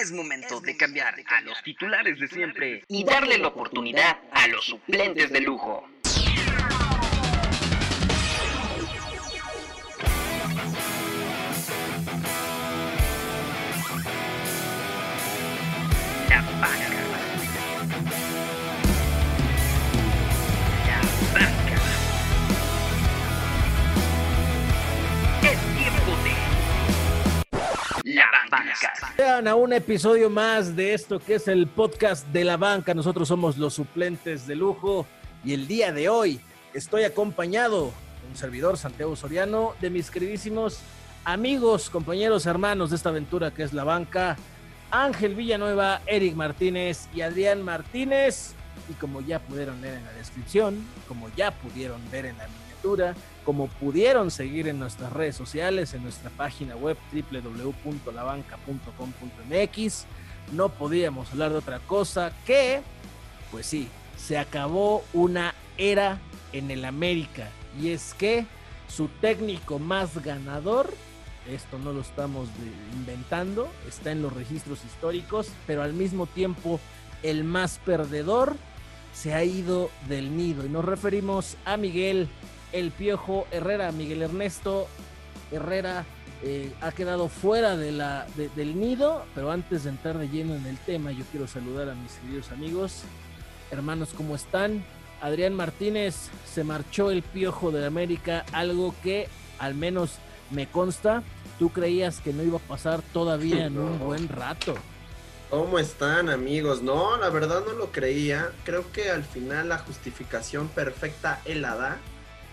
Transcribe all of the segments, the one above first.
Es momento de cambiar a los titulares de siempre y darle la oportunidad a los suplentes de lujo. Banca. Vean a un episodio más de esto que es el podcast de la banca. Nosotros somos los suplentes de lujo y el día de hoy estoy acompañado, un servidor Santiago Soriano, de mis queridísimos amigos, compañeros, hermanos de esta aventura que es la banca, Ángel Villanueva, Eric Martínez y Adrián Martínez. Y como ya pudieron leer en la descripción, como ya pudieron ver en la miniatura, como pudieron seguir en nuestras redes sociales, en nuestra página web www.labanca.com.mx, no podíamos hablar de otra cosa que, pues sí, se acabó una era en el América. Y es que su técnico más ganador, esto no lo estamos inventando, está en los registros históricos, pero al mismo tiempo el más perdedor se ha ido del nido. Y nos referimos a Miguel El Piojo Herrera. Miguel Ernesto Herrera eh, ha quedado fuera de la, de- del nido, pero antes de entrar de lleno en el tema, yo quiero saludar a mis queridos amigos. Hermanos, ¿cómo están? Adrián Martínez se marchó el Piojo de América, algo que al menos me consta, tú creías que no iba a pasar todavía en un buen rato. ¿Cómo están amigos? No, la verdad no lo creía. Creo que al final la justificación perfecta él la da.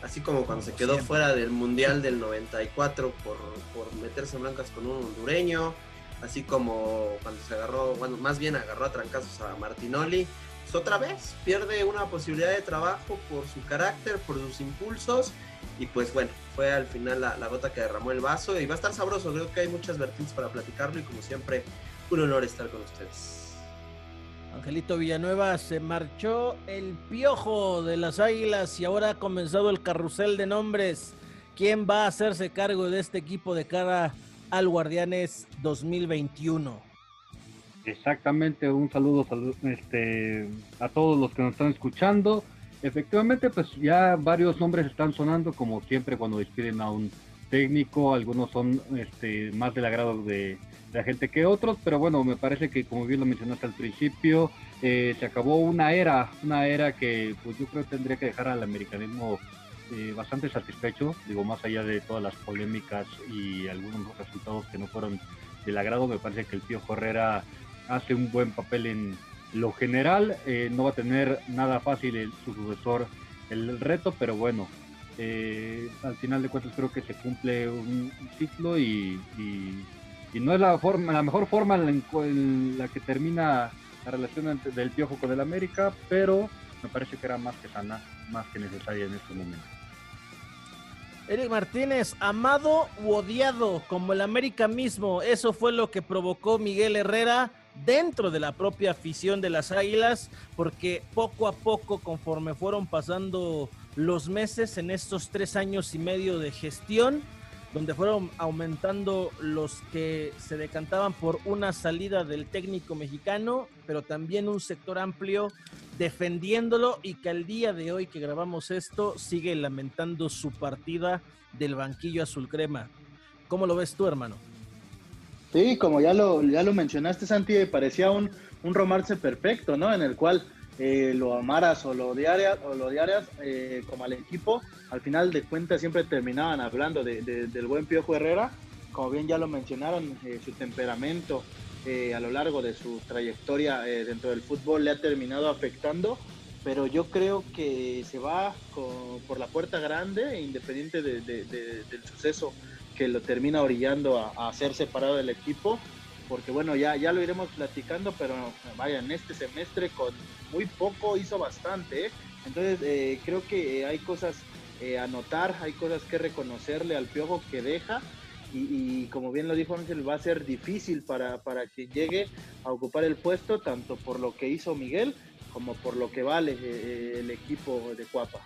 Así como cuando Como se quedó siempre. fuera del Mundial del 94 por, por meterse en blancas con un hondureño. Así como cuando se agarró, bueno, más bien agarró a trancazos a Martinoli. Pues otra vez pierde una posibilidad de trabajo por su carácter, por sus impulsos. Y pues bueno, fue al final la, la gota que derramó el vaso. Y va a estar sabroso. Creo que hay muchas vertientes para platicarlo. Y como siempre, un honor estar con ustedes. Angelito Villanueva se marchó el piojo de las águilas y ahora ha comenzado el carrusel de nombres. ¿Quién va a hacerse cargo de este equipo de cara al Guardianes 2021? Exactamente, un saludo, salu- este, a todos los que nos están escuchando. Efectivamente, pues ya varios nombres están sonando, como siempre cuando despiden a un técnico, algunos son este, más del agrado de la gente que otros, pero bueno, me parece que como bien lo mencionaste al principio, eh, se acabó una era, una era que pues yo creo que tendría que dejar al americanismo eh, bastante satisfecho, digo, más allá de todas las polémicas y algunos resultados que no fueron del agrado, me parece que el Pío Herrera hace un buen papel en lo general. eh, no va a tener nada fácil el, su sucesor el reto, pero bueno, al final de cuentas creo que se cumple un ciclo y- y no es la forma, la mejor forma en, la que termina la relación del Piojo con el América, pero me parece que era más que sana, más que necesaria en este momento. Eric Martínez, amado u odiado, como el América mismo. Eso fue lo que provocó Miguel Herrera dentro de la propia afición de las Águilas, porque poco a poco, conforme fueron pasando los meses en estos tres años y medio de gestión, donde fueron aumentando los que se decantaban por una salida del técnico mexicano, pero también un sector amplio defendiéndolo y que al día de hoy que grabamos esto sigue lamentando su partida del banquillo azul crema. ¿Cómo lo ves tú, hermano? Sí, como ya lo, ya lo mencionaste, Santi, parecía un, un romance perfecto, ¿no? En el cual eh, lo amaras o lo odiaras, o lo odiaras eh, como al equipo, al final de cuentas siempre terminaban hablando de- de- del buen Piojo Herrera, como bien ya lo mencionaron, eh, su temperamento eh, a lo largo de su trayectoria eh, dentro del fútbol le ha terminado afectando, pero yo creo que se va por la puerta grande, independiente de- de- de- del suceso que lo termina orillando a ser separado del equipo, porque bueno, ya, ya lo iremos platicando, pero vaya, en este semestre con muy poco hizo bastante, ¿eh? entonces eh, creo que eh, hay cosas eh, a notar, hay cosas que reconocerle al piojo que deja, y, como bien lo dijo Ángel, va a ser difícil para, para que llegue a ocupar el puesto, tanto por lo que hizo Miguel como por lo que vale el equipo de Cuapa.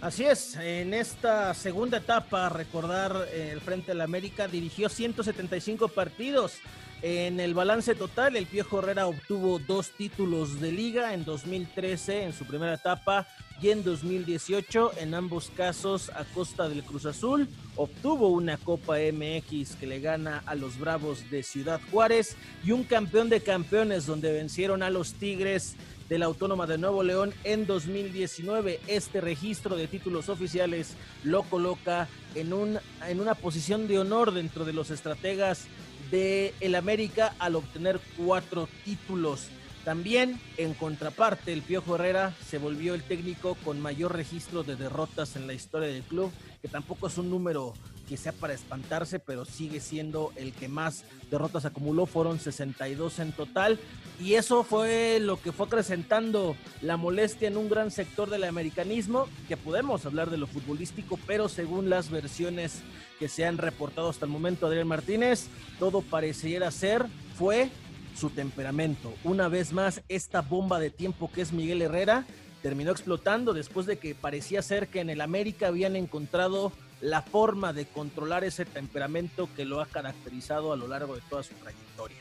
Así es, en esta segunda etapa, recordar el Frente de la América dirigió 175 partidos, En el balance total, el Piojo Herrera obtuvo dos títulos de liga en 2013 en su primera etapa y en 2018, en ambos casos a costa del Cruz Azul, obtuvo una Copa MX que le gana a los Bravos de Ciudad Juárez y un campeón de campeones donde vencieron a los Tigres de la Autónoma de Nuevo León en 2019. Este registro de títulos oficiales lo coloca en, un, en una posición de honor dentro de los estrategas de el América al obtener cuatro títulos. También, en contraparte, el Piojo Herrera se volvió el técnico con mayor registro de derrotas en la historia del club, que tampoco es un número que sea para espantarse, pero sigue siendo el que más derrotas acumuló, fueron 62 en total, y eso fue lo que fue acrecentando la molestia en un gran sector del americanismo, que podemos hablar de lo futbolístico, pero según las versiones que se han reportado hasta el momento, Adrián Martínez, todo pareciera ser, fue su temperamento. Una vez más, esta bomba de tiempo que es Miguel Herrera terminó explotando después de que parecía ser que en el América habían encontrado la forma de controlar ese temperamento que lo ha caracterizado a lo largo de toda su trayectoria.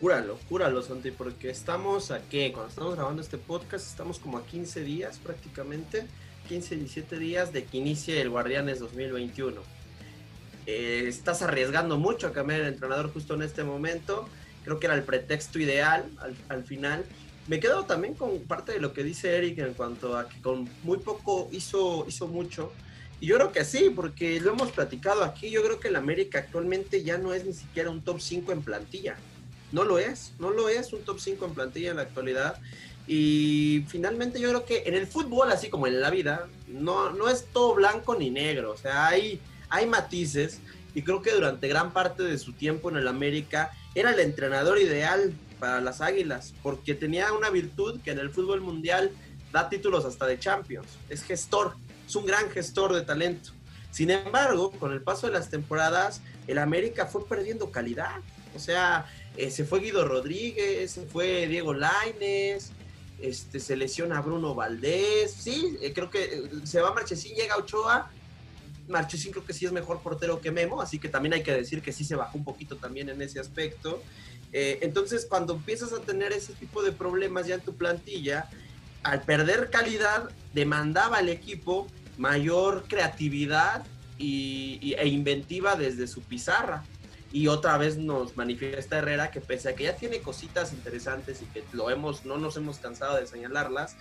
Júralo, júralo, Santi, porque estamos a qué? Cuando estamos grabando este podcast, estamos como a 15 días prácticamente, 15, 17 días de que inicie el Guardianes 2021. Eh, estás arriesgando mucho a cambiar el entrenador justo en este momento. Creo que era el pretexto ideal al, al final. Me quedo también con parte de lo que dice Eric en cuanto a que con muy poco hizo, hizo mucho. Y yo creo que sí, porque lo hemos platicado aquí. Yo creo que el América actualmente ya no es ni siquiera un top 5 en plantilla. No lo es, no lo es un top 5 en plantilla en la actualidad. Y finalmente yo creo que en el fútbol, así como en la vida, no, no es todo blanco ni negro. O sea, hay, hay matices. Y creo que durante gran parte de su tiempo en el América era el entrenador ideal para las Águilas, porque tenía una virtud que en el fútbol mundial da títulos hasta de Champions. Es gestor, es un gran gestor de talento. Sin embargo, con el paso de las temporadas, el América fue perdiendo calidad. O sea, eh, se fue Guido Rodríguez, se fue Diego Laines, este, se lesiona Bruno Valdés. Sí, eh, creo que eh, se va Marchesín, llega Ochoa. Marchesín creo que sí es mejor portero que Memo, así que también hay que decir que sí se bajó un poquito también en ese aspecto. entonces, cuando empiezas a tener ese tipo de problemas ya en tu plantilla, al perder calidad, demandaba al equipo mayor creatividad y, e inventiva desde su pizarra. Y otra vez nos manifiesta Herrera que pese a que ya tiene cositas interesantes y que lo hemos, no nos hemos cansado de señalarlas,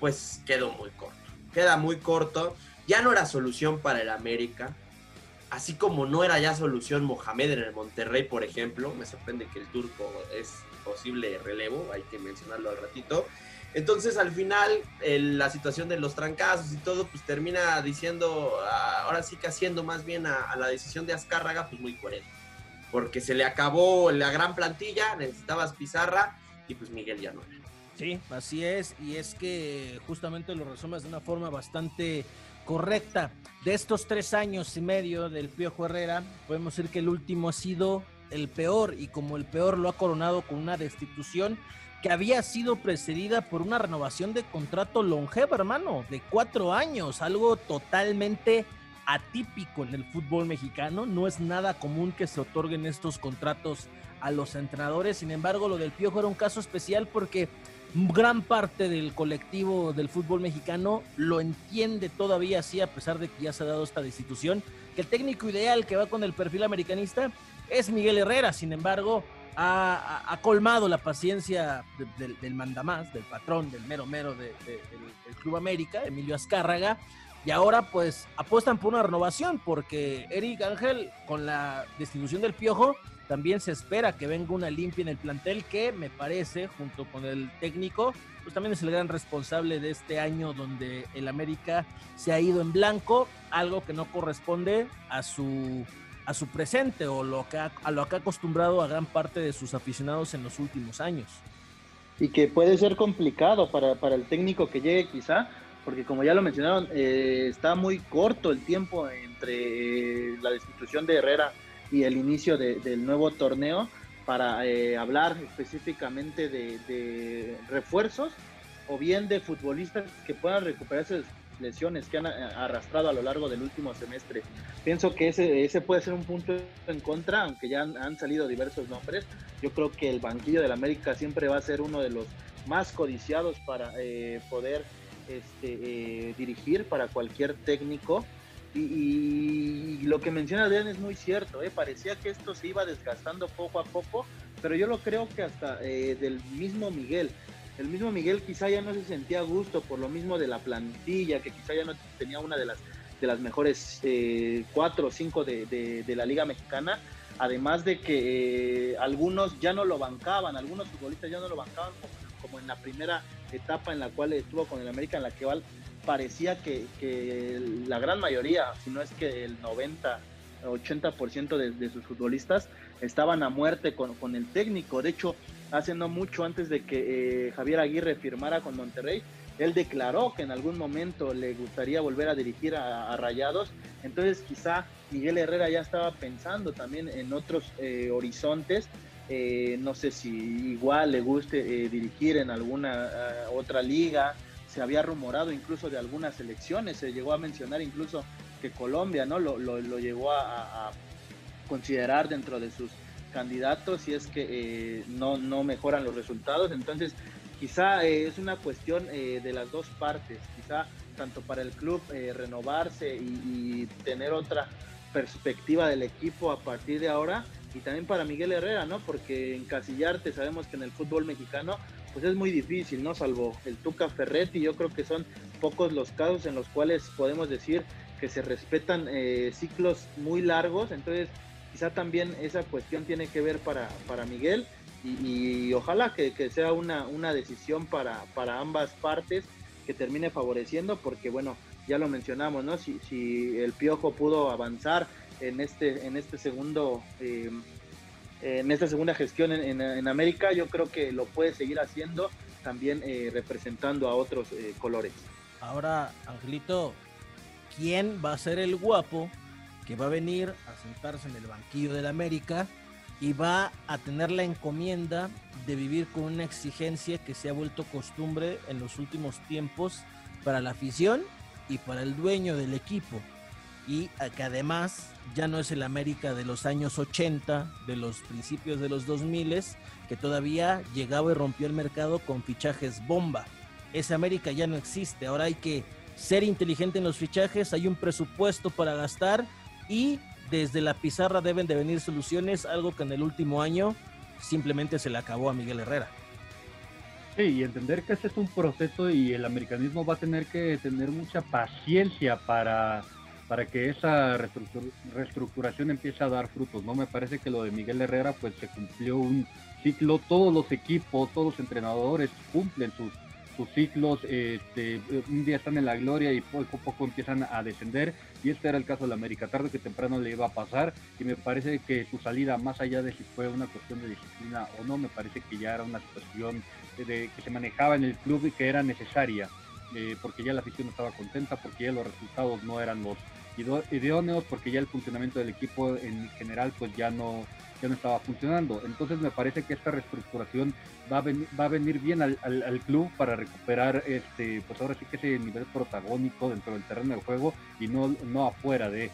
pues quedó muy corto. Queda muy corto. Ya no era solución para el América. Así como no era ya solución Mohamed en el Monterrey, por ejemplo. Me sorprende que el turco es posible relevo, hay que mencionarlo al ratito. Entonces al final la situación de los trancazos y todo pues termina diciendo, ah, ahora sí que haciendo más bien a, la decisión de Azcárraga pues muy coherente. Porque se le acabó la gran plantilla, necesitabas pizarra y pues Miguel ya no era. Sí, así es, y es que justamente lo resumes de una forma bastante correcta. De estos tres años y medio del Piojo Herrera, podemos decir que el último ha sido el peor y como el peor lo ha coronado con una destitución que había sido precedida por una renovación de contrato longeva, hermano, de cuatro años, algo totalmente atípico en el fútbol mexicano. No es nada común que se otorguen estos contratos a los entrenadores. Sin embargo, lo del Piojo era un caso especial porque gran parte del colectivo del fútbol mexicano lo entiende todavía así, a pesar de que ya se ha dado esta destitución, que el técnico ideal que va con el perfil americanista es Miguel Herrera. Sin embargo, ha, colmado la paciencia del mandamás, del patrón, del mero mero del, Club América, Emilio Azcárraga, y ahora pues apuestan por una renovación, porque Eric Ángel, con la destitución del Piojo, también se espera que venga una limpia en el plantel que me parece, junto con el técnico, pues también es el gran responsable de este año donde el América se ha ido en blanco, algo que no corresponde a su a su presente o lo que a lo que ha acostumbrado a gran parte de sus aficionados en los últimos años. Y que puede ser complicado para, para el técnico que llegue quizá, porque como ya lo mencionaron, eh, está muy corto el tiempo entre la destitución de Herrera y el inicio del nuevo torneo para eh, hablar específicamente de, de, refuerzos o bien de futbolistas que puedan recuperarse lesiones que han eh, arrastrado a lo largo del último semestre. Pienso que ese, ese puede ser un punto en contra, aunque ya han, salido diversos nombres. Yo creo que el banquillo del América siempre va a ser uno de los más codiciados para eh, poder este, dirigir para cualquier técnico. Y, lo que menciona Adrián es muy cierto, ¿eh? parecía que esto se iba desgastando poco a poco, pero yo lo creo que hasta eh, del mismo Miguel. El mismo Miguel quizá ya no se sentía a gusto por lo mismo de la plantilla, que quizá ya no tenía una de las, de las mejores eh, cuatro o cinco de, la Liga Mexicana, además de que algunos ya no lo bancaban, algunos futbolistas ya no lo bancaban como, en la primera etapa en la cual estuvo con el América, en la que parecía que, la gran mayoría, si no es que el 90, 80% de, de sus futbolistas estaban a muerte con, el técnico. De hecho, hace no mucho antes de que eh, Javier Aguirre firmara con Monterrey, él declaró que en algún momento le gustaría volver a dirigir a, Rayados. Entonces quizá Miguel Herrera ya estaba pensando también en otros eh, horizontes. Eh, no sé si igual le guste dirigir en alguna otra liga, se había rumorado incluso de algunas elecciones, se llegó a mencionar incluso que Colombia no lo, lo, llegó a, considerar dentro de sus candidatos si es que eh, no, no mejoran los resultados. Entonces, quizá eh, es una cuestión eh, de las dos partes, quizá tanto para el club renovarse y, y, tener otra perspectiva del equipo a partir de ahora y también para Miguel Herrera, ¿no? Porque encasillarte, sabemos que en el fútbol mexicano pues es muy difícil, ¿no? Salvo el Tuca Ferretti, yo creo que son pocos los casos en los cuales podemos decir que se respetan eh, ciclos muy largos, entonces quizá también esa cuestión tiene que ver para, para Miguel y, ojalá que, sea una, una decisión para, para ambas partes que termine favoreciendo, porque bueno, ya lo mencionamos, ¿no? Si, si el Piojo pudo avanzar en este, en este segundo... Eh, en esta segunda gestión en, América, yo creo que lo puede seguir haciendo también eh, representando a otros eh, colores. Ahora, Angelito, ¿quién va a ser el guapo que va a venir a sentarse en el banquillo del América y va a tener la encomienda de vivir con una exigencia que se ha vuelto costumbre en los últimos tiempos para la afición y para el dueño del equipo? y que además ya no es el América de los años 80, de los principios de los 2000, que todavía llegaba y rompió el mercado con fichajes bomba. Ese América ya no existe, ahora hay que ser inteligente en los fichajes, hay un presupuesto para gastar y desde la pizarra deben de venir soluciones, algo que en el último año simplemente se le acabó a Miguel Herrera. Sí, y entender que este es un proceso y el americanismo va a tener que tener mucha paciencia para para que esa reestructuración empiece a dar frutos, ¿no? Me parece que lo de Miguel Herrera, pues se cumplió un ciclo, todos los equipos, todos los entrenadores cumplen sus, sus ciclos, este, un día están en la gloria y poco a poco empiezan a descender, y este era el caso de la América, tarde que temprano le iba a pasar, y me parece que su salida, más allá de si fue una cuestión de disciplina o no, me parece que ya era una situación de, que se manejaba en el club y que era necesaria. Eh, porque ya la afición estaba contenta, porque ya los resultados no eran los idóneos porque ya el funcionamiento del equipo en general pues ya no, ya no estaba funcionando. Entonces me parece que esta reestructuración va a, venir, va a venir bien al, al, club para recuperar este, pues ahora sí que ese nivel protagónico dentro del terreno de juego y no, no afuera de,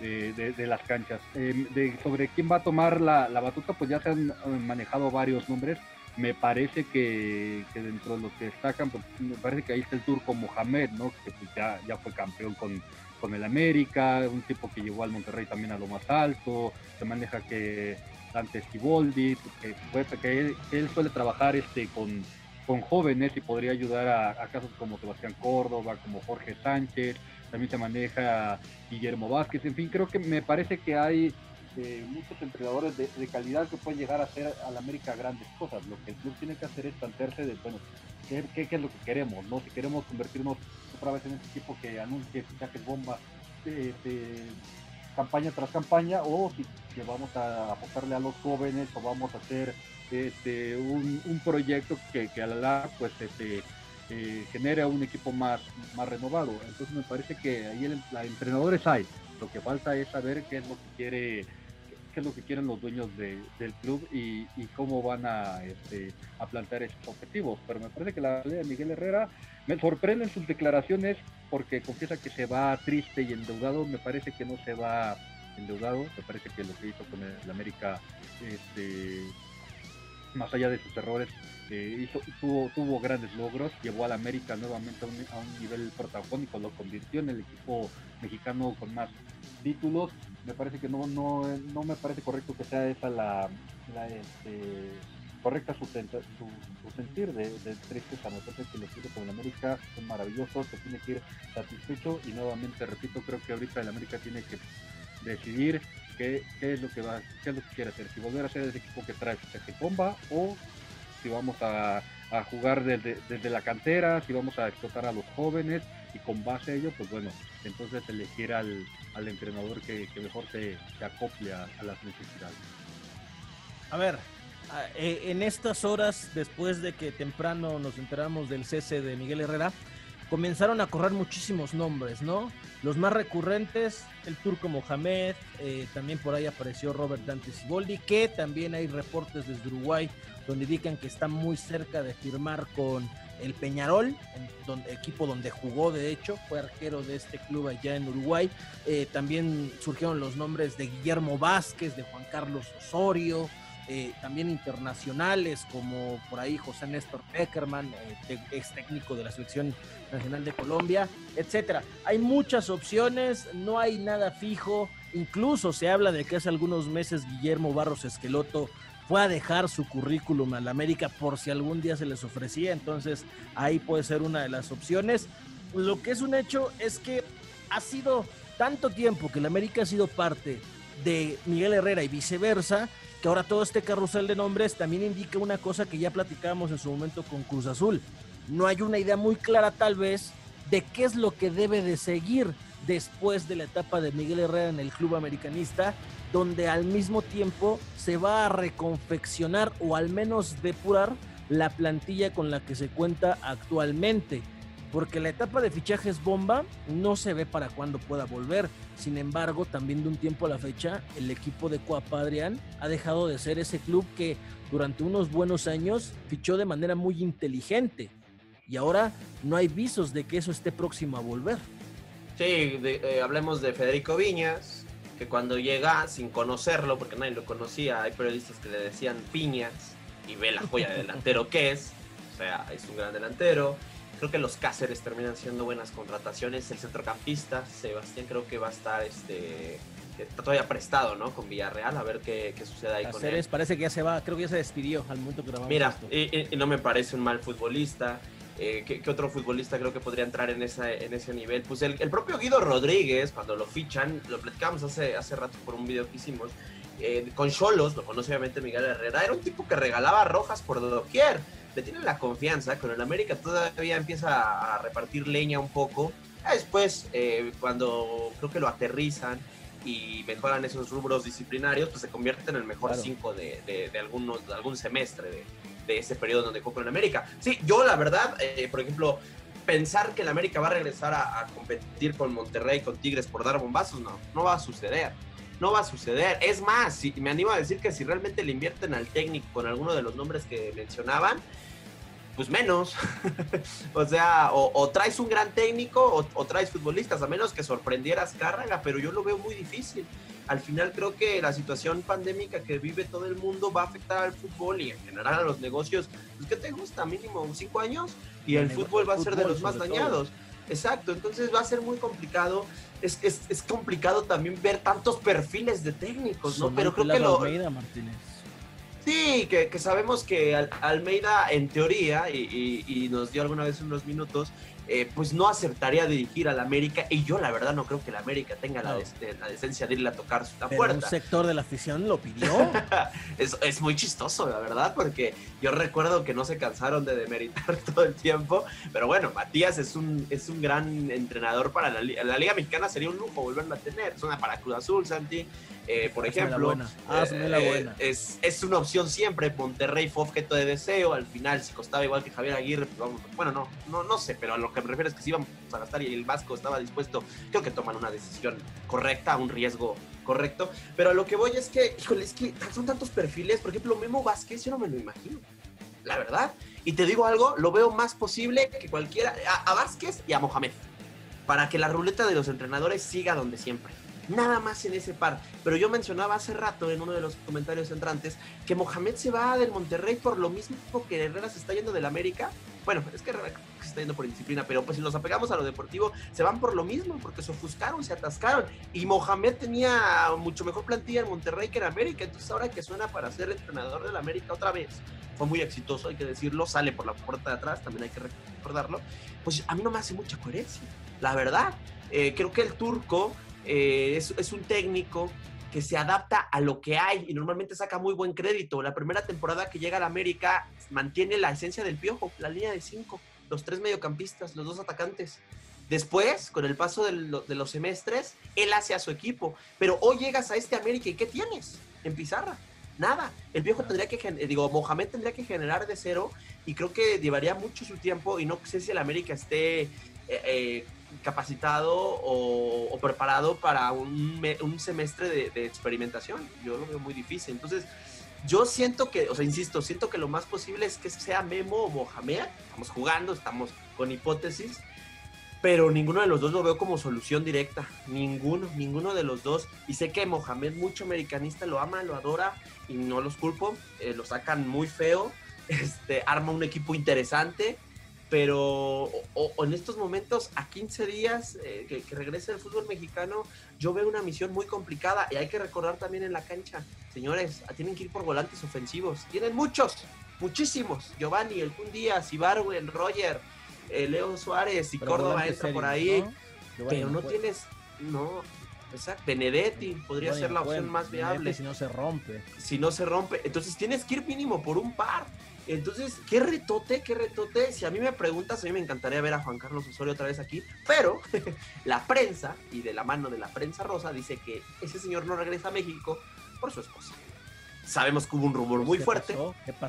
de, las canchas. Em, de, sobre quién va a tomar la, la, batuta, pues ya se han manejado varios nombres. Me parece que, que dentro de los que destacan, pues, me parece que ahí está el turco Mohamed, ¿no? que pues, ya, ya fue campeón con, con el América, un tipo que llevó al Monterrey también a lo más alto, se maneja que Dante Sciboldi, que, que, él, suele trabajar este con, con jóvenes y podría ayudar a, casos como Sebastián Córdoba, como Jorge Sánchez, también se maneja Guillermo Vázquez, en fin, creo que me parece que hay eh, muchos entrenadores de, calidad que pueden llegar a hacer al América grandes cosas. Lo que el club tiene que hacer es plantearse de, bueno, ¿qué, qué, qué es lo que queremos? ¿no? Si queremos convertirnos otra vez en este equipo que anuncie fichajes bomba de, campaña tras campaña o si que vamos a apostarle a los jóvenes o vamos a hacer este, un, proyecto que, que, a la larga pues este, eh, genere un equipo más, más renovado. Entonces me parece que ahí el, la entrenadores hay. Lo que falta es saber qué es lo que quiere qué es lo que quieren los dueños de, del club y, cómo van a, este, a plantear esos objetivos. Pero me parece que la de Miguel Herrera me sorprende en sus declaraciones porque confiesa que se va triste y endeudado. Me parece que no se va endeudado. Me parece que lo que hizo con el América, este, más allá de sus errores, eh, hizo, tuvo, tuvo grandes logros. Llevó al América nuevamente a un, a un nivel protagónico. Lo convirtió en el equipo mexicano con más títulos. Me parece que no, no, no me parece correcto que sea esa la, la este, correcta su, su, sentir de, de tristeza. Me parece que los equipos con el América son maravillosos, se tiene que ir satisfecho y nuevamente repito, creo que ahorita el América tiene que decidir qué, qué, es lo que va, qué es lo que quiere hacer, si volver a ser ese equipo que trae que bomba o si vamos a, a jugar desde, desde la cantera, si vamos a explotar a los jóvenes y con base a ello, pues bueno, entonces elegir al, al entrenador que, que, mejor se, se acople a, a, las necesidades. A ver, eh, en estas horas, después de que temprano nos enteramos del cese de Miguel Herrera, comenzaron a correr muchísimos nombres, ¿no? Los más recurrentes, el turco Mohamed, eh, también por ahí apareció Robert Dante Siboldi, que también hay reportes desde Uruguay donde indican que está muy cerca de firmar con el Peñarol, donde, equipo donde jugó de hecho, fue arquero de este club allá en Uruguay. Eh, también surgieron los nombres de Guillermo Vázquez, de Juan Carlos Osorio, eh, también internacionales como por ahí José Néstor Peckerman, eh, ex técnico de la selección nacional de Colombia, etcétera. Hay muchas opciones, no hay nada fijo, incluso se habla de que hace algunos meses Guillermo Barros Esqueloto fue a dejar su currículum a la América por si algún día se les ofrecía, entonces ahí puede ser una de las opciones. Lo que es un hecho es que ha sido tanto tiempo que la América ha sido parte de Miguel Herrera y viceversa, que ahora todo este carrusel de nombres también indica una cosa que ya platicamos en su momento con Cruz Azul. No hay una idea muy clara tal vez de qué es lo que debe de seguir después de la etapa de Miguel Herrera en el club americanista donde al mismo tiempo se va a reconfeccionar o al menos depurar la plantilla con la que se cuenta actualmente. Porque la etapa de fichajes bomba no se ve para cuándo pueda volver. Sin embargo, también de un tiempo a la fecha, el equipo de Coapadrián ha dejado de ser ese club que durante unos buenos años fichó de manera muy inteligente. Y ahora no hay visos de que eso esté próximo a volver. Sí, de, eh, hablemos de Federico Viñas, que cuando llega sin conocerlo, porque nadie lo conocía, hay periodistas que le decían piñas y ve la joya de delantero que es, o sea, es un gran delantero. Creo que los Cáceres terminan siendo buenas contrataciones. El centrocampista, Sebastián, creo que va a estar este está todavía prestado, ¿no? Con Villarreal, a ver qué, qué sucede ahí Cáceres con él. parece que ya se va, creo que ya se despidió al momento que grabamos Mira, esto. y, y, no me parece un mal futbolista. Eh, ¿qué, ¿qué, otro futbolista creo que podría entrar en, esa, en ese nivel? Pues el, el, propio Guido Rodríguez, cuando lo fichan, lo platicamos hace, hace rato por un video que hicimos, eh, con Cholos, lo conoce obviamente Miguel Herrera, era un tipo que regalaba rojas por doquier. Le tienen la confianza, con el América todavía empieza a repartir leña un poco. Después, eh, cuando creo que lo aterrizan y mejoran esos rubros disciplinarios, pues se convierte en el mejor claro. cinco de, de, de, algunos, de algún semestre de, de ese periodo donde jugó en América. Sí, yo la verdad, eh, por ejemplo, pensar que el América va a regresar a, a, competir con Monterrey, con Tigres por dar bombazos, no, no va a suceder. No va a suceder. Es más, si, me animo a decir que si realmente le invierten al técnico con alguno de los nombres que mencionaban, pues menos. o sea, o, o, traes un gran técnico o, o, traes futbolistas, a menos que sorprendieras Cárraga, pero yo lo veo muy difícil. Al final creo que la situación pandémica que vive todo el mundo va a afectar al fútbol y en general a los negocios. Pues, ¿Qué te gusta? Mínimo cinco años y el, el fútbol va a ser de los más dañados. Todo. Exacto, entonces va a ser muy complicado. Es, es, es, complicado también ver tantos perfiles de técnicos, ¿no? Son Pero creo que lo. Almeida, Martínez. Sí, que, que, sabemos que Almeida, en teoría, y, y, y, nos dio alguna vez unos minutos, eh, pues no aceptaría dirigir al América. Y yo, la verdad, no creo que el América tenga la, de, la, decencia de irle a tocar Pero puerta. Un sector de la afición lo pidió. es, es, muy chistoso, la verdad, porque yo recuerdo que no se cansaron de demeritar todo el tiempo. Pero bueno, Matías es un, es un gran entrenador para la, la Liga Mexicana. Sería un lujo volverlo a tener. Es una para Cruz Azul, Santi. Eh, por Hazme ejemplo, la buena. Hazme la buena. Eh, es, es, una opción siempre. Monterrey fue objeto de deseo. Al final, si costaba igual que Javier Aguirre, pues vamos, bueno, no, no, no sé, pero a lo que me refiero es que si íbamos a gastar y el Vasco estaba dispuesto, creo que toman una decisión correcta, un riesgo correcto. Pero a lo que voy es que, híjole, es que son tantos perfiles. Por ejemplo, Memo Vázquez, yo no me lo imagino. La verdad. Y te digo algo, lo veo más posible que cualquiera, a, a Vázquez y a Mohamed. Para que la ruleta de los entrenadores siga donde siempre nada más en ese par. Pero yo mencionaba hace rato en uno de los comentarios entrantes que Mohamed se va del Monterrey por lo mismo que Herrera se está yendo del América. Bueno, es que Herrera se está yendo por disciplina, pero pues si nos apegamos a lo deportivo, se van por lo mismo, porque se ofuscaron, se atascaron. Y Mohamed tenía mucho mejor plantilla en Monterrey que en América, entonces ahora que suena para ser entrenador del América otra vez, fue muy exitoso, hay que decirlo, sale por la puerta de atrás, también hay que recordarlo, pues a mí no me hace mucha coherencia, la verdad. Eh, creo que el turco eh, es, un técnico que se adapta a lo que hay y normalmente saca muy buen crédito. La primera temporada que llega a la América mantiene la esencia del piojo, la línea de cinco, los tres mediocampistas, los dos atacantes. Después, con el paso de, los semestres, él hace a su equipo. Pero hoy llegas a este América y ¿qué tienes en pizarra? Nada. El viejo tendría que, digo, Mohamed tendría que generar de cero y creo que llevaría mucho su tiempo y no sé si el América esté eh, eh, capacitado o, preparado para un, semestre de, experimentación. Yo lo veo muy difícil. Entonces, yo siento que, o sea, insisto, siento que lo más posible es que sea Memo o Mohamed. Estamos jugando, estamos con hipótesis, pero ninguno de los dos lo veo como solución directa. Ninguno, ninguno de los dos. Y sé que Mohamed, mucho americanista, lo ama, lo adora y no los culpo. Eh, lo sacan muy feo. Este, arma un equipo interesante pero en estos momentos, a 15 días eh, que, regrese el fútbol mexicano, yo veo una misión muy complicada y hay que recordar también en la cancha, señores, tienen que ir por volantes ofensivos, tienen muchos, muchísimos, Giovanni, el Kun Díaz, Ibarwen, Roger, eh, Leo Suárez y Córdoba entra por ahí, pero no, tienes, no, Exacto. Benedetti podría ser la opción más viable. Si no se rompe. Si no se rompe. Entonces tienes que ir mínimo por un par. Entonces, qué retote, qué retote. Si a mí me preguntas, a mí me encantaría ver a Juan Carlos Osorio otra vez aquí, pero la prensa, y de la mano de la prensa rosa, dice que ese señor no regresa a México por su esposa. Sabemos que hubo un rumor muy fuerte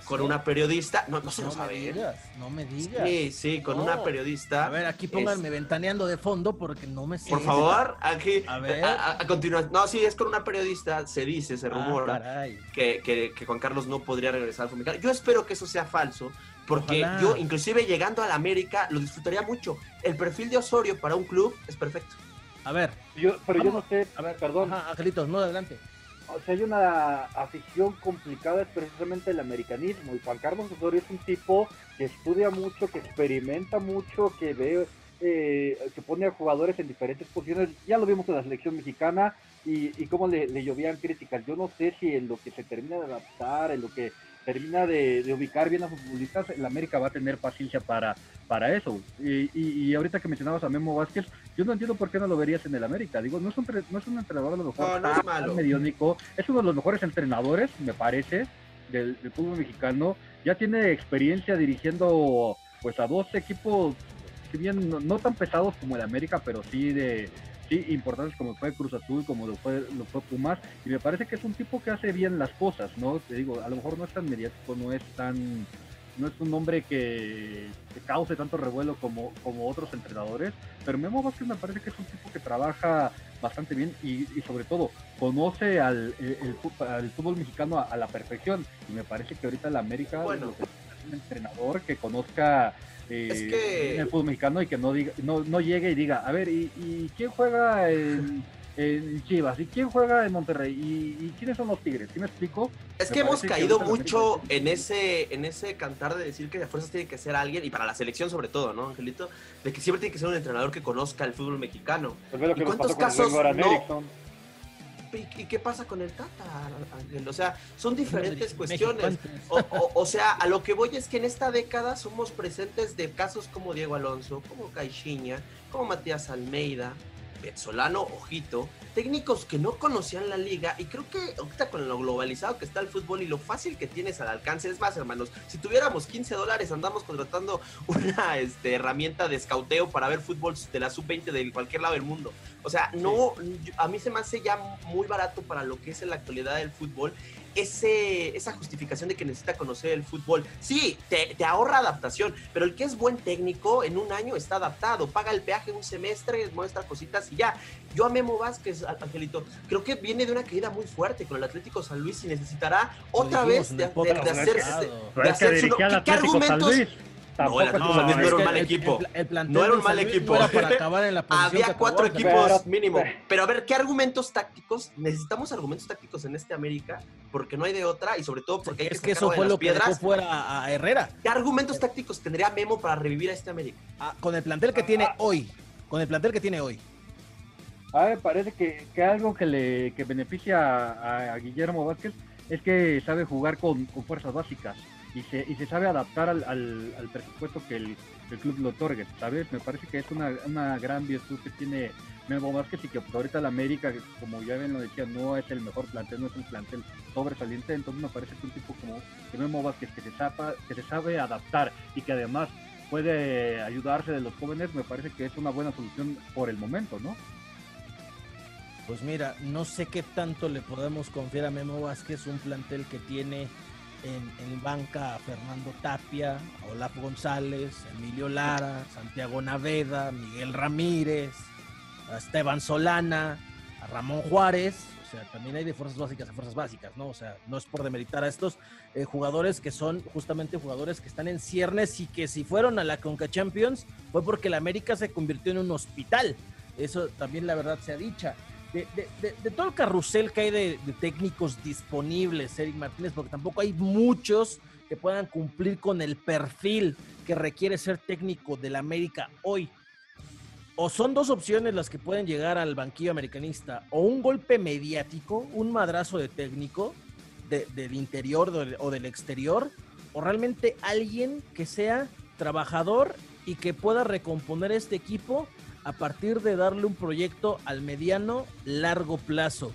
con una periodista. No, no se lo sabe. ¿eh? Digas, no me digas. Sí, sí, con una periodista. A ver, aquí pónganme ventaneando de fondo porque no me sé. Por favor, aquí. A ver. A, continuación. No, sí, es con una periodista. Se dice, se ah, rumora que, que, Juan Carlos no podría regresar al fútbol Yo espero que eso sea falso. Porque yo, inclusive llegando a la América, lo disfrutaría mucho. El perfil de Osorio para un club es perfecto. A ver. Yo, pero yo no sé. A ver, perdón. Angelitos, no, adelante o sea, hay una afición complicada, es precisamente el americanismo. Y Juan Carlos Osorio es un tipo que estudia mucho, que experimenta mucho, que ve, eh, que pone a jugadores en diferentes posiciones. Ya lo vimos en la selección mexicana y, y cómo le, le llovían críticas. Yo no sé si en lo que se termina de adaptar, en lo que termina de, ubicar bien a los futbolistas, el América va a tener paciencia para, para eso. Y, y, ahorita que mencionabas a Memo Vázquez, yo no entiendo por qué no lo verías en el América. Digo, no es un, no es un entrenador a lo mejor no, es mediónico, es uno de los mejores entrenadores, me parece, del, fútbol mexicano. Ya tiene experiencia dirigiendo pues a dos equipos, si bien no tan pesados como el América, pero sí de, sí, importantes como fue Cruz Azul, como lo fue, lo fue Pumas, y me parece que es un tipo que hace bien las cosas, ¿no? Te digo, a lo mejor no es tan mediático, no es tan no es un hombre que, cause tanto revuelo como, como otros entrenadores, pero Memo Vázquez me parece que es un tipo que trabaja bastante bien y, sobre todo conoce al el, fútbol mexicano a, la perfección y me parece que ahorita la América bueno. es un entrenador que conozca eh, en el fútbol mexicano y que no diga, no, no llegue y diga, a ver, ¿y, quién juega en, Chivas? ¿Y quién juega en Monterrey? ¿Y, quiénes son los Tigres? ¿Sí me explico? Es que hemos caído mucho en ese, en ese cantar de decir que de fuerzas tiene que ser alguien, y para la selección sobre todo, ¿no, Angelito? De que siempre tiene que ser un entrenador que conozca el fútbol mexicano. Pues ¿Y cuántos casos no, ¿Y qué pasa con el Tata, O sea, son diferentes cuestiones. O, sea, a lo que voy es que en esta década somos presentes de casos como Diego Alonso, como Caixinha, como Matías Almeida, Solano, ojito, técnicos que no conocían la liga y creo que ahorita con lo globalizado que está el fútbol y lo fácil que tienes al alcance, es más hermanos, si tuviéramos 15 dólares andamos contratando una este, herramienta de escauteo para ver fútbol de la sub-20 de cualquier lado del mundo. O sea, no, a mí se me hace ya muy barato para lo que es en la actualidad del fútbol ese, esa justificación de que necesita conocer el fútbol. Sí, te, te, ahorra adaptación, pero el que es buen técnico en un año está adaptado, paga el peaje un semestre, muestra cositas y ya. Yo a Memo Vázquez, Angelito, creo que viene de una caída muy fuerte con el Atlético San Luis y necesitará otra vez de, de, de, hacerse. De hacer su, ¿qué, ¿Qué argumentos? No, el no, no, era un mal equipo. El, el no era un mal equipo. No para acabar en la Había cuatro equipos pero, mínimo. Pero a ver, ¿qué argumentos tácticos? Necesitamos argumentos tácticos en este América porque no hay de otra y sobre todo porque hay es que, que eso fue lo piedras. que dejó fuera a Herrera. ¿Qué argumentos tácticos tendría Memo para revivir a este América? Ah, con el plantel que tiene hoy. Con el plantel que tiene hoy. A ver, parece que, que algo que le que beneficia a, a Guillermo Vázquez es que sabe jugar con, con fuerzas básicas y se, y se sabe adaptar al, al, presupuesto que el, el, club le otorgue, ¿sabes? Me parece que es una, una gran virtud que tiene Memo Vázquez y que pues, ahorita la América, como ya bien lo decía, no es el mejor plantel, no es un plantel sobresaliente, entonces me parece que un tipo como Memo Vázquez que se sabe adaptar y que además puede ayudarse de los jóvenes, me parece que es una buena solución por el momento, ¿no? Pues mira, no sé qué tanto le podemos confiar a Memo Vázquez, un plantel que tiene en, en, banca a Fernando Tapia, a Olaf González, Emilio Lara, Santiago Naveda, Miguel Ramírez, a Esteban Solana, a Ramón Juárez. O sea, también hay de fuerzas básicas a fuerzas básicas, ¿no? O sea, no es por demeritar a estos eh, jugadores que son justamente jugadores que están en ciernes y que si fueron a la Conca Champions fue porque la América se convirtió en un hospital. Eso también la verdad se ha dicha de, de, de, todo el carrusel que hay de, técnicos disponibles, Eric Martínez, porque tampoco hay muchos que puedan cumplir con el perfil que requiere ser técnico del América hoy. O son dos opciones las que pueden llegar al banquillo americanista, o un golpe mediático, un madrazo de técnico del interior o del exterior, o realmente alguien que sea trabajador y que pueda recomponer este equipo a partir de darle un proyecto al mediano largo plazo.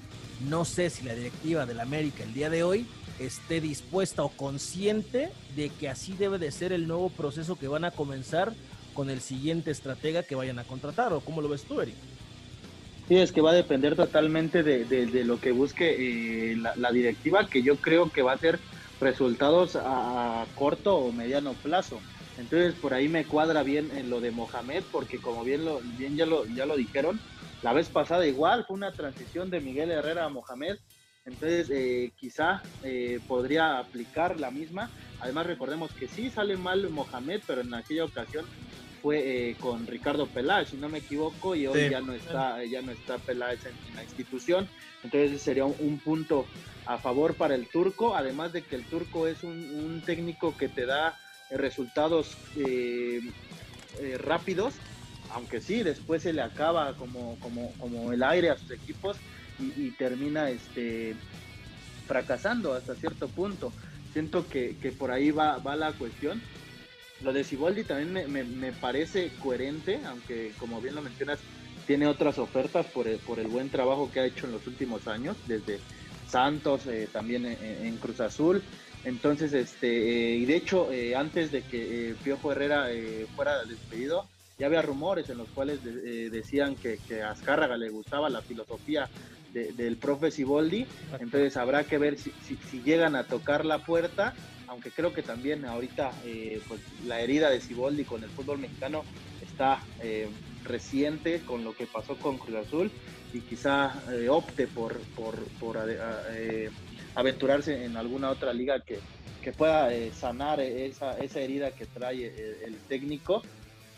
No sé si la directiva del América el día de hoy esté dispuesta o consciente de que así debe de ser el nuevo proceso que van a comenzar con el siguiente estratega que vayan a contratar, o cómo lo ves tú, Eric. Sí, es que va a depender totalmente de, lo que busque eh, la, directiva, que yo creo que va a ser resultados a corto o mediano plazo. Entonces por ahí me cuadra bien en lo de Mohamed, porque como bien, lo, bien ya, lo, ya lo dijeron, la vez pasada igual fue una transición de Miguel Herrera a Mohamed, entonces eh, quizá eh, podría aplicar la misma. Además recordemos que sí sale mal Mohamed, pero en aquella ocasión fue eh, con Ricardo Peláez, si no me equivoco, y hoy sí. ya no está, ya no está Peláez en, en la institución. Entonces sería un, un, punto a favor para el turco, además de que el turco es un, un técnico que te da resultados eh, eh, rápidos, aunque sí, después se le acaba como, como, como el aire a sus equipos y, y, termina este, fracasando hasta cierto punto. Siento que, que por ahí va, va, la cuestión. Lo de Siboldi también me, me, me, parece coherente, aunque como bien lo mencionas, tiene otras ofertas por el, por el buen trabajo que ha hecho en los últimos años, desde Santos, eh, también en Cruz Azul. Entonces, este, eh, y de hecho, eh, antes de que eh, Piojo Herrera eh, fuera despedido, ya había rumores en los cuales de, decían que, que, a Azcárraga le gustaba la filosofía de, del profe Siboldi. Entonces, habrá que ver si, si, si, llegan a tocar la puerta, aunque creo que también ahorita pues, la herida de Siboldi con el fútbol mexicano está reciente con lo que pasó con Cruz Azul y quizá opte por, por, por aventurarse en alguna otra liga que, que pueda eh, sanar esa, esa, herida que trae el, el, técnico.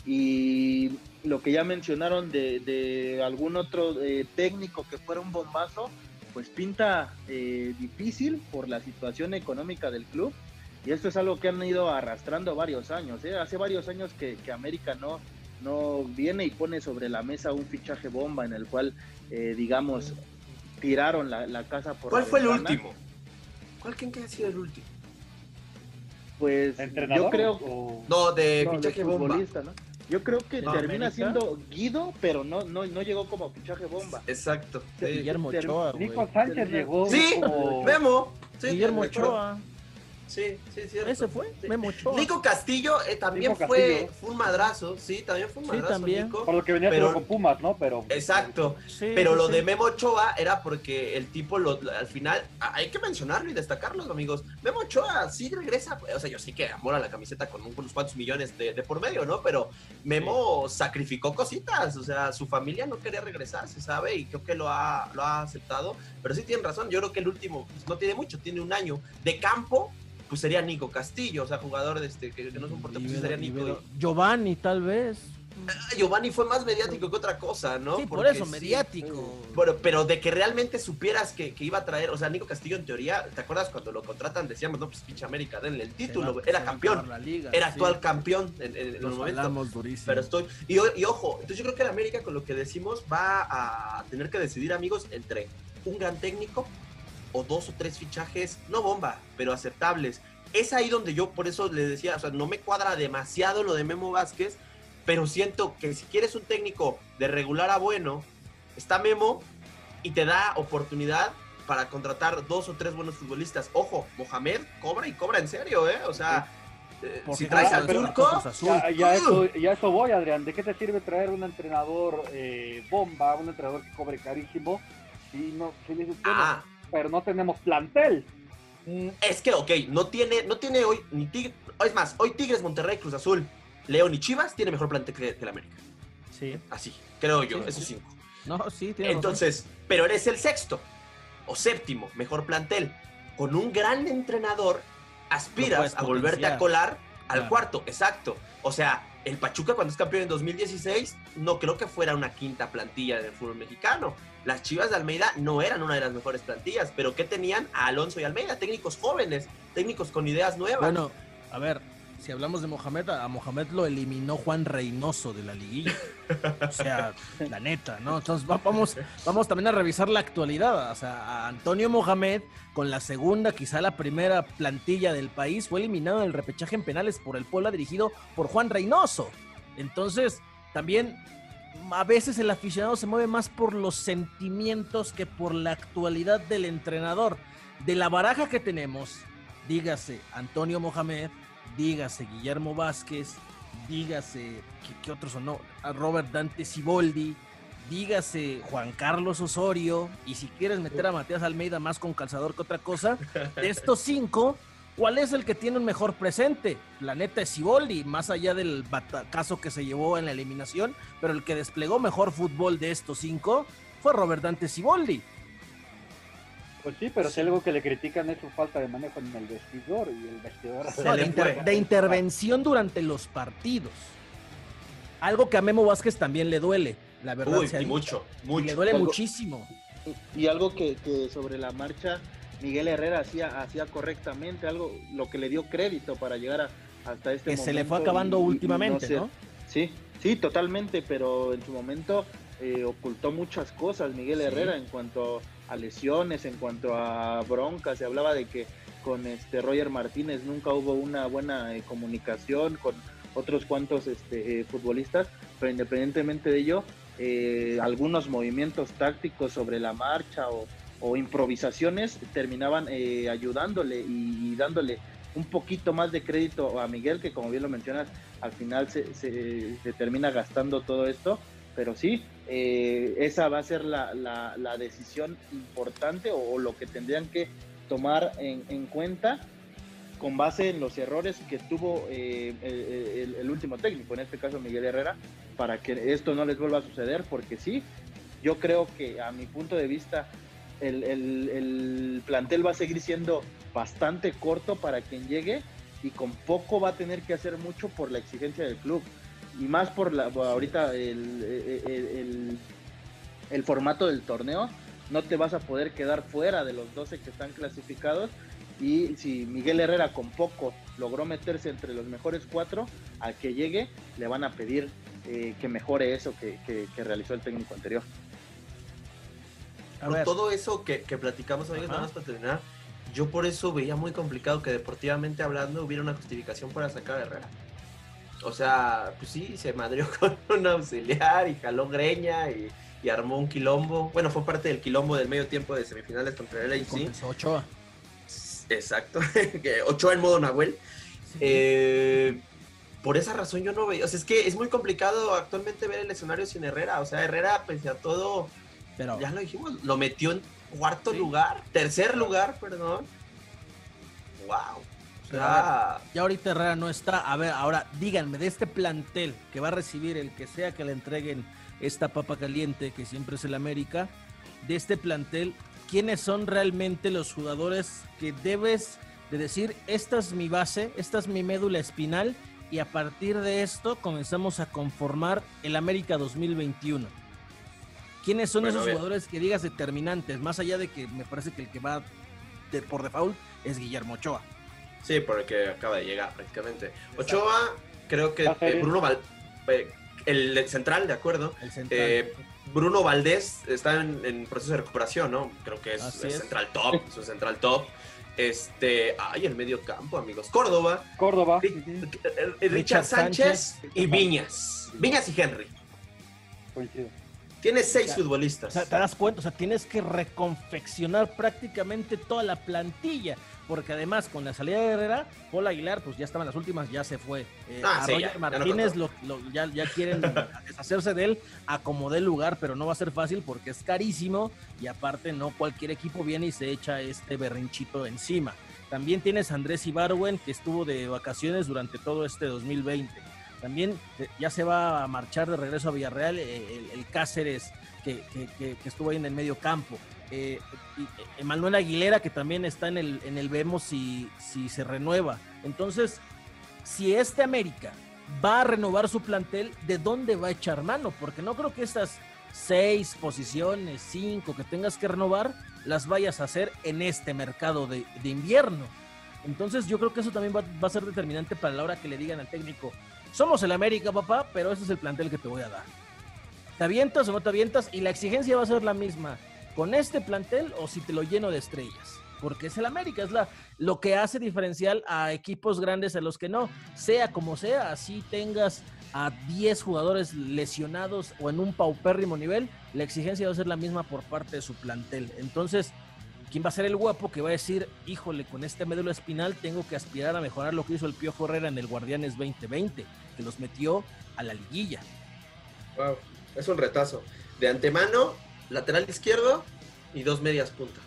Y lo que ya mencionaron de, de algún otro eh, técnico que fuera un bombazo, pues pinta eh, difícil por la situación económica del club. Y esto es algo que han ido arrastrando varios años. ¿eh? Hace varios años que, que, América no, no viene y pone sobre la mesa un fichaje bomba en el cual, eh, digamos, tiraron la, la casa por ¿Cuál fue ventana. el último? ¿Cuál creen que ha sido el último? Pues yo creo. O... No, de no, fichaje de bomba. ¿no? Yo creo que no, termina América. siendo Guido, pero no, no, no llegó como fichaje bomba. Exacto. Sí. Guillermo Ochoa. Nico Sánchez llegó. Sí, como... Memo. Sí, Guillermo Ochoa. Sí, sí, cierto. Ese fue, Sí. Memo Ochoa. Nico Castillo eh, también Nico fue, Castillo. fue un madrazo, sí, también fue un Sí, madrazo, también. Nico. Por lo que venía Pero- con Pumas, ¿no? Pero. Exacto. Sí, Pero sí, lo de Memo Ochoa era porque el tipo lo, al final, hay que mencionarlo y destacarlo, amigos. Memo Ochoa sí regresa, o sea, yo sí que amor a la camiseta con unos cuantos millones de, de por medio, ¿no? Pero Memo sacrificó cositas, o sea, su familia no quería regresar, se sabe, y creo que lo ha, lo ha aceptado. Pero sí tienen razón, yo creo que el último pues, no tiene mucho, tiene un año. De campo, pues sería Nico Castillo, o sea, jugador de este, que, que no es un portero, pues sería Nico. libero- Giovanni, tal vez. Ah, Giovanni fue más mediático que otra cosa, ¿no? sí, por Porque eso, sí, mediático. pero, pero de que realmente supieras que, que iba a traer, o sea, Nico Castillo en teoría, ¿te acuerdas cuando lo contratan? Decíamos, no, pues pinche América, denle el título, va- era campeón, la liga, era sí. actual campeón en, en- en el Nos momento. hablamos durísimo. Pero estoy, y, y ojo, entonces yo creo que el América con lo que decimos va a tener que decidir, amigos, entre un gran técnico o dos o tres fichajes, no bomba, pero aceptables. Es ahí donde yo por eso le decía, o sea, no me cuadra demasiado lo de Memo Vázquez, pero siento que si quieres un técnico de regular a bueno, está Memo y te da oportunidad para contratar dos o tres buenos futbolistas. Ojo, Mohamed cobra y cobra en serio, ¿eh? O sea, eh, si traes al turco. Ya, ya eso, ya eso voy, Adrián. ¿De qué te sirve traer un entrenador eh, bomba, un entrenador que cobre carísimo? Si no, si dices, bueno, ah, pero no tenemos plantel. Mm, Es que, ok, no tiene, no tiene hoy ni Tigres. Es más, hoy Tigres, Monterrey, Cruz Azul, León y Chivas tiene mejor plantel que, que el América. Sí. Así, creo yo, Sí, esos sí. cinco. No, sí, tiene razón. Entonces, pero eres el sexto o séptimo, mejor plantel. Con un gran entrenador, aspiras a volverte a colar al Claro. cuarto, exacto. O sea, el Pachuca cuando es campeón en 2016, no creo que fuera una quinta plantilla del fútbol mexicano. Las Chivas de Almeida no eran una de las mejores plantillas, pero ¿qué tenían? A Alonso y Almeida, técnicos jóvenes, técnicos con ideas nuevas. Bueno, a ver, si hablamos de Mohamed, a Mohamed lo eliminó Juan Reynoso de la liguilla. O sea, la neta, ¿no? Entonces va- vamos, vamos también a revisar la actualidad. O sea, Antonio Mohamed, con la segunda, quizá la primera plantilla del país, fue eliminado del repechaje en penales por el Puebla dirigido por Juan Reynoso. Entonces, también a veces el aficionado se mueve más por los sentimientos que por la actualidad del entrenador. De la baraja que tenemos, dígase Antonio Mohamed, dígase Guillermo Vázquez, dígase, ¿qué, otros? No, a Robert Dante Siboldi, dígase Juan Carlos Osorio, y si quieres meter a Matías Almeida más con calzador que otra cosa, de estos cinco, ¿cuál es el que tiene un mejor presente? La neta es Siboldi, más allá del batacazo que se llevó en la eliminación, pero el que desplegó mejor fútbol de estos cinco fue Robert Dante Siboldi. Pues sí, pero si algo que le critican es su falta de manejo en el vestidor y el vestidor. Se No, de, inter- de intervención durante los partidos. Algo que a Memo Vázquez también le duele, la verdad. Uy, y mucho, Y mucho. Le duele Algo- muchísimo. Y algo que, que sobre la marcha Miguel Herrera hacía, hacía correctamente, algo lo que le dio crédito para llegar a- hasta este Que momento. se le fue acabando y- y no últimamente, ¿no? Sí, sí, totalmente, pero en su momento eh, ocultó muchas cosas Miguel Sí. Herrera en cuanto a lesiones, en cuanto a broncas, se hablaba de que con este Roger Martínez nunca hubo una buena eh, comunicación con otros cuantos este, eh, futbolistas, pero independientemente de ello, eh, algunos movimientos tácticos sobre la marcha o, o improvisaciones terminaban eh, ayudándole y, dándole un poquito más de crédito a Miguel, que como bien lo mencionas, al final se, se- termina gastando todo esto, pero sí, eh, esa va a ser la, la- decisión importante o, lo que tendrían que tomar en, en cuenta con base en los errores que tuvo eh, el, el- el último técnico, en este caso Miguel Herrera, para que esto no les vuelva a suceder, porque sí, yo creo que a mi punto de vista el, el- el plantel va a seguir siendo bastante corto para quien llegue y con poco va a tener que hacer mucho por la exigencia del club y más por la ahorita el, el- el- formato del torneo no te vas a poder quedar fuera de los 12 que están clasificados y si Miguel Herrera con poco logró meterse entre los mejores cuatro, al que llegue le van a pedir eh, que mejore eso que- que realizó el técnico anterior. A ver, todo eso que, que platicamos, amigos, Ajá. nada más para terminar, yo por eso veía muy complicado que deportivamente hablando hubiera una justificación para sacar a Herrera. O sea, pues sí, se madrió con un auxiliar y jaló greña y, y armó un quilombo. Bueno, fue parte del quilombo del medio tiempo de semifinales contra el AC. Ochoa. Exacto, Ochoa en modo Nahuel. Eh, por esa razón yo no veo, o sea, es que es muy complicado actualmente ver el escenario sin Herrera, o sea, Herrera pese a todo, Pero, ya lo dijimos, lo metió en cuarto lugar, tercer lugar, perdón. Wow. Ya ahorita Herrera no está. A ver, ahora díganme, de este plantel que va a recibir el que sea que le entreguen esta papa caliente, que siempre es el América, de este plantel, ¿quiénes son realmente los jugadores que debes de decir, esta es mi base, esta es mi médula espinal, y a partir de esto comenzamos a conformar el América 2021? ¿Quiénes son esos jugadores que digas determinantes? Más allá de que me parece que el que va de, por default es Guillermo Ochoa. Sí, porque acaba de llegar prácticamente. Ochoa, creo que eh, Bruno Val, eh, el central, de acuerdo. Eh, Bruno Valdés está en, proceso de recuperación, ¿no? Creo que es, central top, es un central top. Este, ay, el medio campo, amigos. Córdoba. Córdoba. Richard, Sánchez, y Viñas. Viñas y Henry. Tienes seis futbolistas. te das cuenta, o sea, tienes que reconfeccionar prácticamente toda la plantilla porque además con la salida de Herrera, Paul Aguilar, pues ya estaba en las últimas, ya se fue. Eh, ah, a Martínez ya, ya, quieren deshacerse de él a como dé lugar, pero no va a ser fácil porque es carísimo y aparte no cualquier equipo viene y se echa este berrinchito encima. También tienes a Andrés Ibarwen, que estuvo de vacaciones durante todo este 2020. También eh, ya se va a marchar de regreso a Villarreal eh, el, Cáceres, que, que, estuvo ahí en el medio campo. Eh, Emanuel Aguilera, que también está en el, en el Vemos si, si se renueva. Entonces, si este América va a renovar su plantel, ¿de dónde va a echar mano? Porque no creo que estas seis posiciones, cinco que tengas que renovar, las vayas a hacer en este mercado de, invierno. Entonces yo creo que eso también va, va, a ser determinante para la hora que le digan al técnico, somos el América, papá, pero este es el plantel que te voy a dar. ¿Te avientas o no te avientas? Y la exigencia va a ser la misma con este plantel o si te lo lleno de estrellas. Porque es el América, es la, lo que hace diferencial a equipos grandes a los que no. Sea como sea, así tengas a 10 jugadores lesionados o en un paupérrimo nivel, la exigencia va a ser la misma por parte de su plantel. Entonces, ¿quién va a ser el guapo que va a decir, híjole, con este médulo espinal tengo que aspirar a mejorar lo que hizo el Piojo Herrera en el Guardianes 2020, que los metió a la liguilla? Wow, es un retazo. De antemano, lateral izquierdo y dos medias puntas.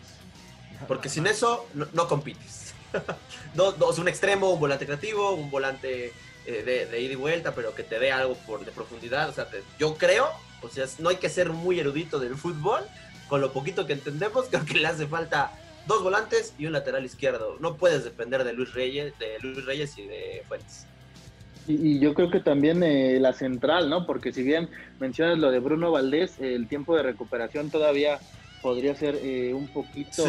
Porque sin eso no, compites. dos, un extremo, un volante creativo, un volante eh, de, ida y vuelta, pero que te dé algo por, de profundidad. O sea, yo creo, o sea, no hay que ser muy erudito del fútbol. Con lo poquito que entendemos, creo que le hace falta dos volantes y un lateral izquierdo. No puedes depender de Luis Reyes, de Luis Reyes y de Fuentes. Y, yo creo que también eh, la central, ¿no? Porque si bien mencionas lo de Bruno Valdés, el tiempo de recuperación todavía podría ser eh, un poquito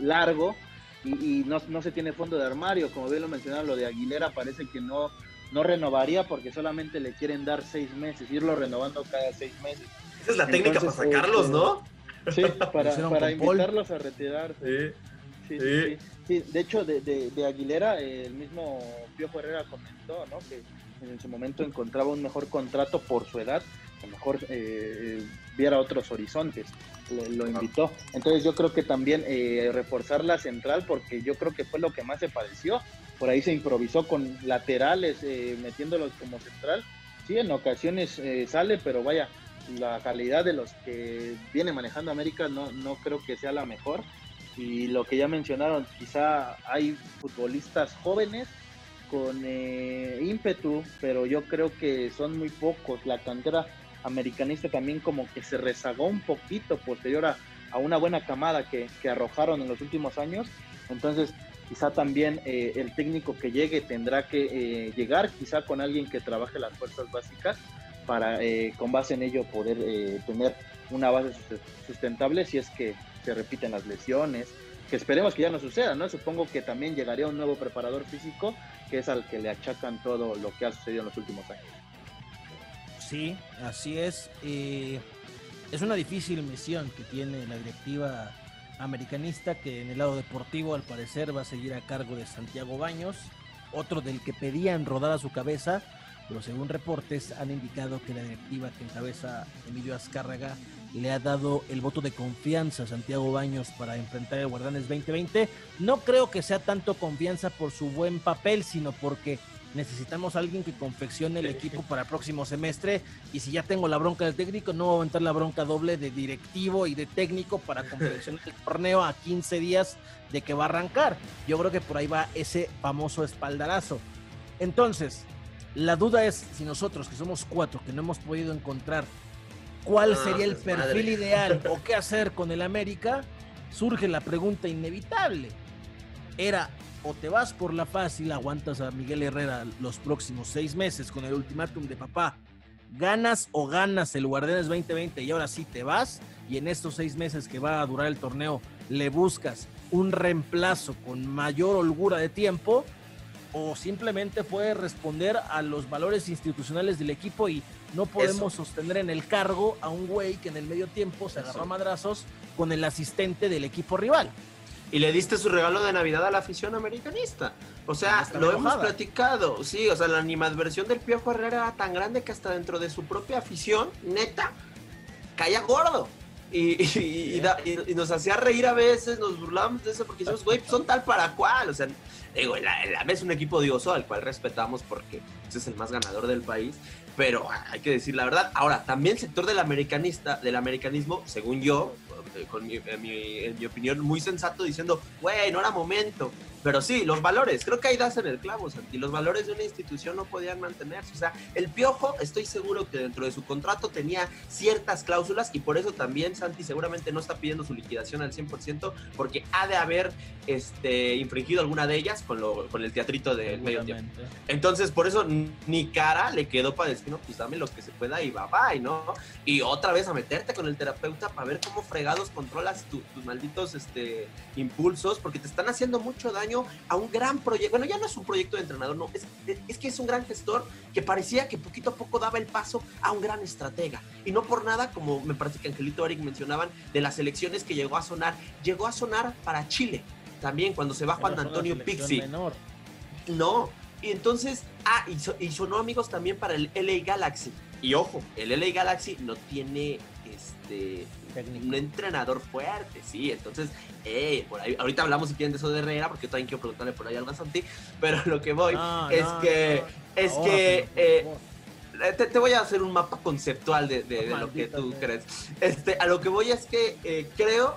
largo y, no, no, se tiene fondo de armario. Como bien lo mencionaba, lo de Aguilera parece que no, no renovaría porque solamente le quieren dar seis meses, irlo renovando cada seis meses. Esa es la técnica para sacarlos, este, ¿no? Sí, para, para invitarlos a retirarse. Sí, sí, sí. de hecho, de, de, Aguilera, el mismo Piojo Herrera comentó, ¿no? Que en su momento encontraba un mejor contrato por su edad, que mejor eh, viera otros horizontes. lo invitó. Entonces yo creo que también eh, reforzar la central, porque yo creo que fue lo que más se pareció. Por ahí se improvisó con laterales, eh, metiéndolos como central. Sí, en ocasiones eh, sale, pero vaya, la calidad de los que viene manejando América no, no creo que sea la mejor y lo que ya mencionaron, quizá hay futbolistas jóvenes con eh, ímpetu, pero yo creo que son muy pocos. La cantera americanista también como que se rezagó un poquito posterior a, una buena camada que, arrojaron en los últimos años. Entonces, quizá también eh, el técnico que llegue tendrá que eh, llegar quizá con alguien que trabaje las fuerzas básicas para con base en ello poder tener una base sustentable si es que se repiten las lesiones, que esperemos que ya no suceda, ¿no? Supongo que también llegaría un nuevo preparador físico, que es al que le achacan todo lo que ha sucedido en los últimos años. Sí, así es. Eh, es una difícil misión que tiene la directiva americanista, que en el lado deportivo al parecer va a seguir a cargo de Santiago Baños, otro del que pedían rodar a su cabeza, pero según reportes han indicado que la directiva que encabeza Emilio Azcárraga le ha dado el voto de confianza a Santiago Baños para enfrentar el Guardianes 2020. No creo que sea tanto confianza por su buen papel, sino porque necesitamos a alguien que confeccione el equipo para el próximo semestre y si ya tengo la bronca del técnico, no voy a aventar la bronca doble de directivo y de técnico para confeccionar el torneo a 15 días de que va a arrancar. Yo creo que por ahí va ese famoso espaldarazo. Entonces, la duda es si nosotros, que somos cuatro, que no hemos podido encontrar cuál Ah, sería el perfil ideal o qué hacer con el América, surge la pregunta inevitable. Era o te vas por la fácil, aguantas a Miguel Herrera los próximos seis meses con el ultimátum de papá, ganas o ganas el Guardianes 2020 y ahora sí te vas y en estos seis meses que va a durar el torneo le buscas un reemplazo con mayor holgura de tiempo o simplemente fue responder a los valores institucionales del equipo y no podemos sostener en el cargo a un güey que en el medio tiempo se agarró a madrazos con el asistente del equipo rival. Y le diste su regalo de Navidad a la afición americanista. O sea, Está lo hemos platicado. Sí, o sea, la animadversión del Piojo Herrera era tan grande que hasta dentro de su propia afición, neta, caía gordo. Y, y- y da- y- y nos hacía reír a veces, nos burlábamos de eso porque decíamos, güey, son tal para cual. O sea, digo, la es un equipo odioso al cual respetamos porque pues, es el más ganador del país. Pero hay que decir la verdad. Ahora, también el sector del americanista, del americanismo, según yo, con mi, mi- mi opinión, muy sensato, diciendo, güey, no era momento. Pero sí, los valores, creo que ahí das en el clavo, Santi. Los valores de una institución no podían mantenerse. O sea, el Piojo, estoy seguro que dentro de su contrato tenía ciertas cláusulas y por eso también Santi seguramente no está pidiendo su liquidación al 100% porque ha de haber este, infringido alguna de ellas con, lo, con el teatrito del medio tiempo. Entonces, por eso ni cara le quedó para decir, no, pues dame lo que se pueda y bye bye, ¿no? Y otra vez a meterte con el terapeuta para ver cómo fregados controlas tu- tus malditos este, impulsos, porque te están haciendo mucho daño a un gran proyecto. Bueno, ya no es un proyecto de entrenador, no, es, es que es un gran gestor que parecía que poquito a poco daba el paso a un gran estratega. Y no por nada, como me parece que Angelito Eric mencionaban, de las elecciones que llegó a sonar, llegó a sonar para Chile. También cuando se va Juan Pero una Antonio Pixi. menor. No. Y entonces, ah, y, so- y sonó amigos también para el LA Galaxy. Y ojo, el LA Galaxy no tiene este Técnico. un entrenador fuerte, sí. Entonces, eh, por ahí, ahorita hablamos si quieren de eso de Herrera, porque yo también quiero preguntarle por ahí algo a Santi. Pero lo que voy No, es no, que, no. es que, eh, eh, te, te voy a hacer un mapa conceptual de, de- de lo que tú crees. Este, a lo que voy es que eh, creo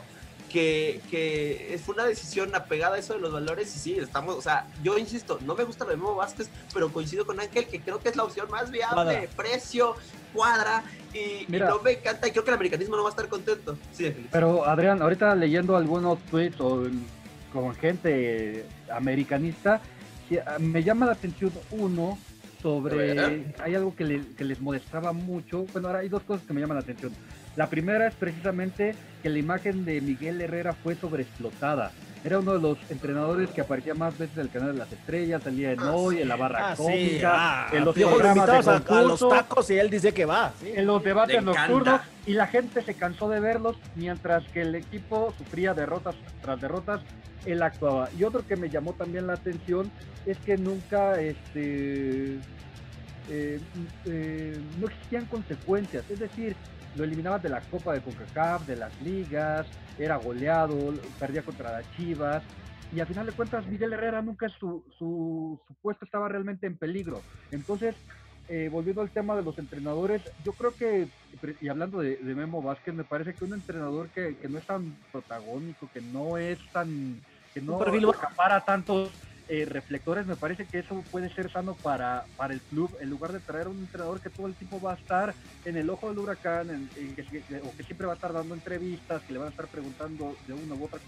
que, que fue una decisión apegada a eso de los valores y sí, estamos, o sea, yo insisto, no me gusta lo de Memo Vázquez, pero coincido con Ángel que creo que es la opción más viable, precio, cuadra y, no me encanta y creo que el americanismo no va a estar contento. Sí. Pero Adrián, ahorita leyendo algunos tweets o con gente americanista, ah, me llama la atención uno sobre, hay algo que, le- que les molestaba mucho, bueno, ahora hay dos cosas que me llaman la atención. La primera es precisamente que la imagen de Miguel Herrera fue sobreexplotada. Era uno de los entrenadores que aparecía más veces en el canal de las estrellas, salía en Ah, hoy, en la barra Ah, sí, cómica, ah, en los programas de a, los tacos y él dice que va. sí. en los debates Le encanta. nocturnos y la gente se cansó de verlos mientras que el equipo sufría derrotas tras derrotas, él actuaba. Y otro que me llamó también la atención es que nunca este, eh, eh, no existían consecuencias, es decir, lo eliminabas de la Copa de CONCACAF, de las ligas, era goleado, perdía contra las Chivas. Y al final de cuentas, Miguel Herrera nunca su, su, su puesto estaba realmente en peligro. Entonces, eh, volviendo al tema de los entrenadores, yo creo que, y hablando de, de Memo Vázquez, me parece que un entrenador que, que no es tan protagónico, que no es tan, que no acapara tantos eh, reflectores, me parece que eso puede ser sano para, para el club, en lugar de traer un entrenador que todo el tiempo va a estar en el ojo del huracán, en- en que, o que siempre va a estar dando entrevistas, que le van a estar preguntando de una u otra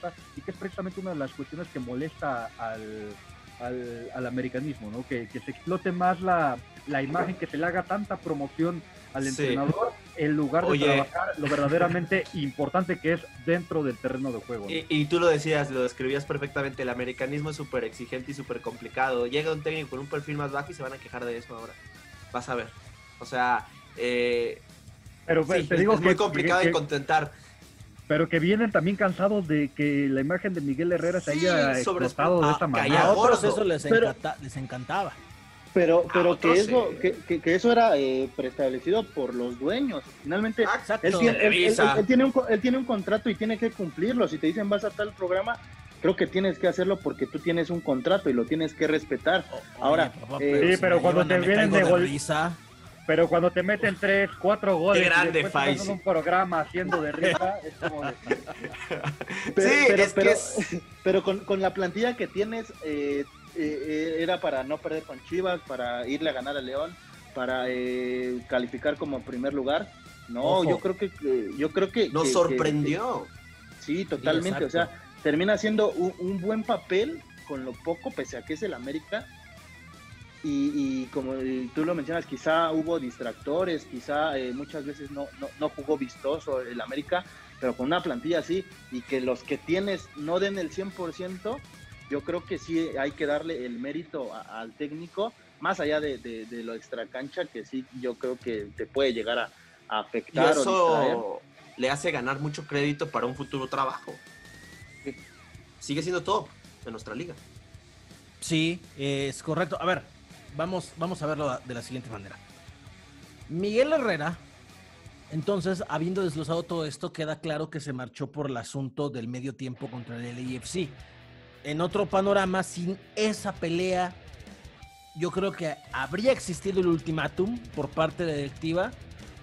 cosa, y que es precisamente una de las cuestiones que molesta al, al, al americanismo, ¿no? Que, que se explote más la, la imagen, que se le haga tanta promoción al Sí. En lugar de Oye. trabajar lo verdaderamente importante que es dentro del terreno de juego. ¿no? Y, y tú lo decías, lo describías perfectamente, el americanismo es súper exigente y súper complicado. Llega un técnico con un perfil más bajo y se van a quejar de eso ahora. Vas a ver. O sea, eh, Pero sí, te es- digo es muy complicado que- de contentar. pero que vienen también cansados de que la imagen de Miguel Herrera se Sí, haya sobre- explotado de ah, esa calla A manera. gordo. otros eso les, Pero- encanta- les encantaba. Pero, pero que, eso, que, que- que eso era eh, preestablecido por los dueños. Finalmente, Ah, Exacto. él tiene, él- él- él tiene un, co- él tiene un contrato y tiene que cumplirlo. Si te dicen vas a tal programa, creo que tienes que hacerlo porque tú tienes un contrato y lo tienes que respetar. Ahora, papá, eh, Sí, pero cuando llevan te vienen de gol- risa. Pero cuando te meten tres, cuatro goles Qué grande, y después estás Faisy. en un programa haciendo de risa, es como de... Pero, sí, pero, es pero- que es... pero con, con la plantilla que tienes, eh, eh, eh, era para no perder con Chivas, para irle a ganar a León, para eh, calificar como primer lugar. No, Ojo. yo creo que yo creo que Nos que- sorprendió. que- sí, totalmente. o sea, termina siendo un, un buen papel con lo poco, pese a que es el América. Y, y como tú lo mencionas, quizá hubo distractores, quizá eh, muchas veces no, no, no jugó vistoso el América, pero con una plantilla así y que los que tienes no den el 100%, yo creo que sí hay que darle el mérito a- al técnico, más allá de, de- de lo extracancha, que sí yo creo que te puede llegar a, a Y afectar. o distraer. eso le hace ganar mucho crédito para un futuro trabajo. Sigue siendo top en nuestra liga. Sí, es correcto. A ver, vamos, vamos a verlo de la siguiente manera. Miguel Herrera, entonces, habiendo desglosado todo esto, queda claro que se marchó por el asunto del medio tiempo contra el LAFC. En otro panorama, sin esa pelea, yo creo que habría existido el ultimátum por parte de directiva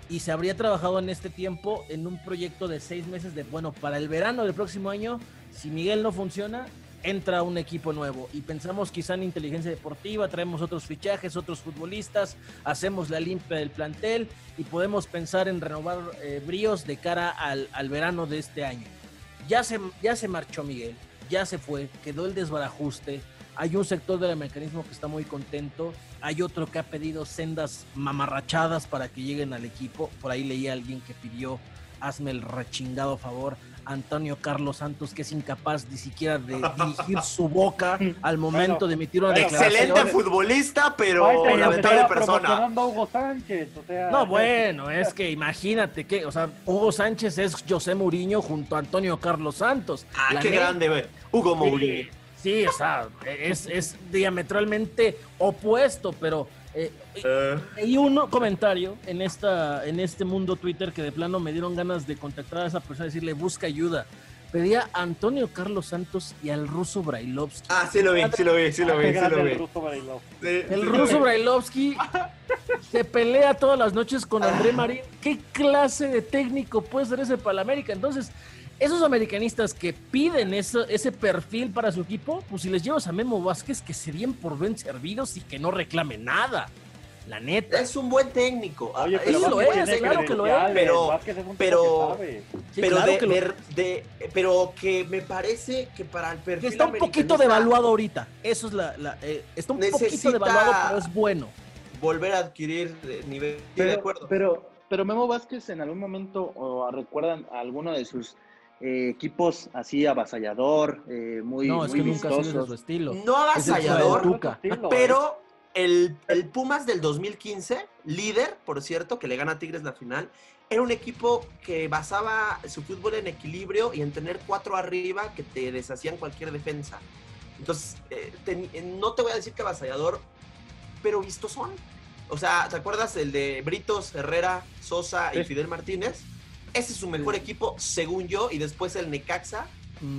y se habría trabajado en este tiempo en un proyecto de seis meses de, bueno, para el verano del próximo año, si Miguel no funciona, entra un equipo nuevo y pensamos quizá en inteligencia deportiva, traemos otros fichajes, otros futbolistas, hacemos la limpia del plantel y podemos pensar en renovar eh, bríos de cara al, al verano de este año. Ya se, ya se marchó Miguel, ya se fue, quedó el desbarajuste. Hay un sector del mecanismo que está muy contento, hay otro que ha pedido sendas mamarrachadas para que lleguen al equipo. Por ahí leí a alguien que pidió, hazme el rechingado favor, Antonio Carlos Santos, que es incapaz ni siquiera de dirigir su boca al momento Bueno, de emitir una bueno, Excelente declaración. futbolista, pero Ay, lamentable persona. promocionando a Hugo Sánchez, o sea... No, bueno, es que imagínate que, o sea, Hugo Sánchez es José Mourinho junto a Antonio Carlos Santos. Ah, La qué neta, grande, güey. Hugo Mourinho. Sí, o sea, es, es diametralmente opuesto, pero eh, Eh, Hay un comentario en, esta, en este mundo Twitter que de plano me dieron ganas de contactar a esa persona y decirle busca ayuda. Pedía a Antonio Carlos Santos y al ruso Brailovsky. ah, sí lo vi, sí lo vi, sí lo vi, sí lo el vi. ruso Barilov. Sí, El sí, ruso. Brailovsky se pelea todas las noches con André Marín. ¿Qué clase de técnico puede ser ese para la América? Entonces, esos americanistas que piden eso- ese perfil para su equipo, pues si les llevas a Memo Vázquez, que se den por bien servidos y que no reclame nada. La neta. Es un buen técnico. Oye, Ah, pero Sí, lo es, claro que lo es. Pero- es pero- que sabe. Sí, pero, claro de, que lo- de- de- pero que me parece que para el que perfil está un poquito devaluado ahorita. Eso es la. la, eh, está un poquito devaluado, pero es bueno. volver a adquirir nivel. Pero, de acuerdo. pero, pero Memo Vázquez en algún momento o recuerdan a alguno de sus eh, equipos así avasallador, eh, muy, no, es muy que nunca ha sido su estilo. no Es avasallador. Estilo, ¿eh? pero el, el Pumas del 2015, líder, por cierto, que le gana a Tigres la final, era un equipo que basaba su fútbol en equilibrio y en tener cuatro arriba que te deshacían cualquier defensa. Entonces, eh, eh, no te voy a decir que avasallador, pero vistos son. O sea, ¿te acuerdas el de Britos, Herrera, Sosa y Sí. Fidel Martínez? Ese es su mejor equipo, según yo, y después el Necaxa,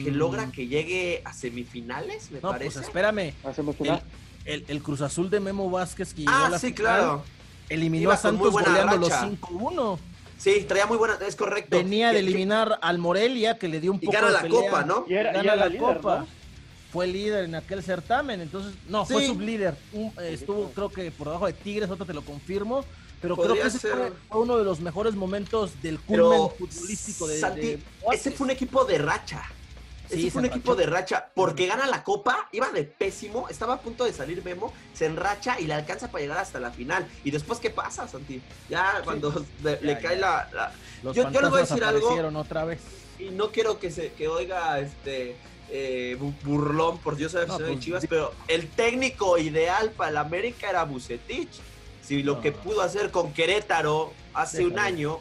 que Mm, logra que llegue a semifinales, me No, pues parece. espérame. El, una- el- el Cruz Azul de Memo Vázquez que llegó a Ah, la sí, final, claro. eliminó Iba a Santos buena goleando los racha. 5-1. Sí, traía muy buena, es correcto. Venía de eliminar al Morelia, que le dio un Y poco gana de la pelea. copa, ¿no? Y era, y Gana era la líder, copa. ¿no? Fue líder en aquel certamen, entonces, no, fue Sí. sublíder. Un- eh, estuvo, creo que por debajo de Tigres, otro te lo confirmo. Pero creo que ese ser. fue, fue uno de los mejores momentos del Pero, culmen futbolístico de, Santi, de ese fue un equipo de racha. Ese Sí, fue se un equipo de racha. Porque gana la copa, iba de pésimo, estaba a punto de salir Memo, se enracha y le alcanza para llegar hasta la final. ¿Y después qué pasa, Santi? Ya cuando le, le Ya, cae. La, la- Los Yo- yo les voy a decir algo. aparecieron otra vez. Y no quiero que se que oiga este eh, bu- burlón por Dios sabe No, pues, Chivas, pero el técnico ideal para el América era Bucetich. Si lo No. que pudo hacer con Querétaro hace un año,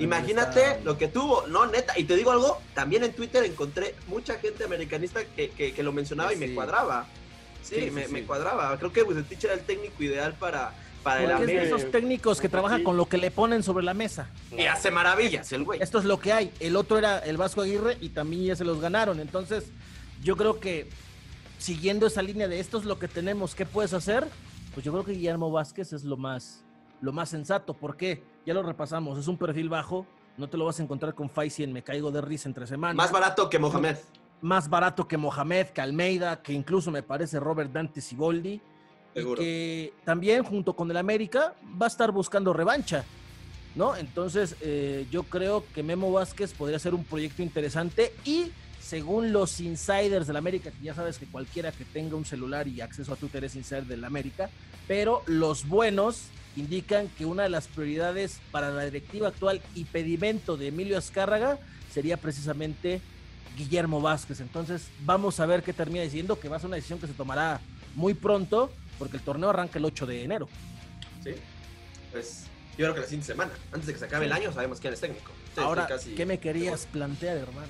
Imagínate lo que tuvo, no, neta. Y te digo algo, también en Twitter encontré mucha gente americanista que, que- que lo mencionaba y me cuadraba. Sí, me, sí. me cuadraba. Creo que Bucetich era el técnico ideal para, para el Porque es de América. esos técnicos que trabajan con lo que le ponen sobre la mesa. Y hace maravillas el güey. Esto es lo que hay. El otro era el Vasco Aguirre y también ya se los ganaron. Entonces, yo creo que siguiendo esa línea de esto es lo que tenemos, ¿qué puedes hacer? Pues yo creo que Guillermo Vázquez es lo más, lo más sensato. ¿Por qué? Ya lo repasamos. Es un perfil bajo. No te lo vas a encontrar con Faisy en Me Caigo de Risa entre semanas. Más barato que Mohamed. Más barato que Mohamed, que Almeida, que incluso me parece Robert Dante Siboldi. Y Seguro. que también junto con el América va a estar buscando revancha. ¿no? Entonces, eh, yo creo que Memo Vázquez podría ser un proyecto interesante y según los insiders del América, que ya sabes que cualquiera que tenga un celular y acceso a Twitter es insider del América, pero los buenos indican que una de las prioridades para la directiva actual y pedimento de Emilio Azcárraga sería precisamente Guillermo Vázquez. Entonces, vamos a ver qué termina diciendo, que va a ser una decisión que se tomará muy pronto, porque el torneo arranca el 8 de enero. Sí. Pues yo creo que la siguiente semana, antes de que se acabe el año, sabemos quién es técnico. Sí, Ahora, casi- ¿qué me querías plantear, hermano?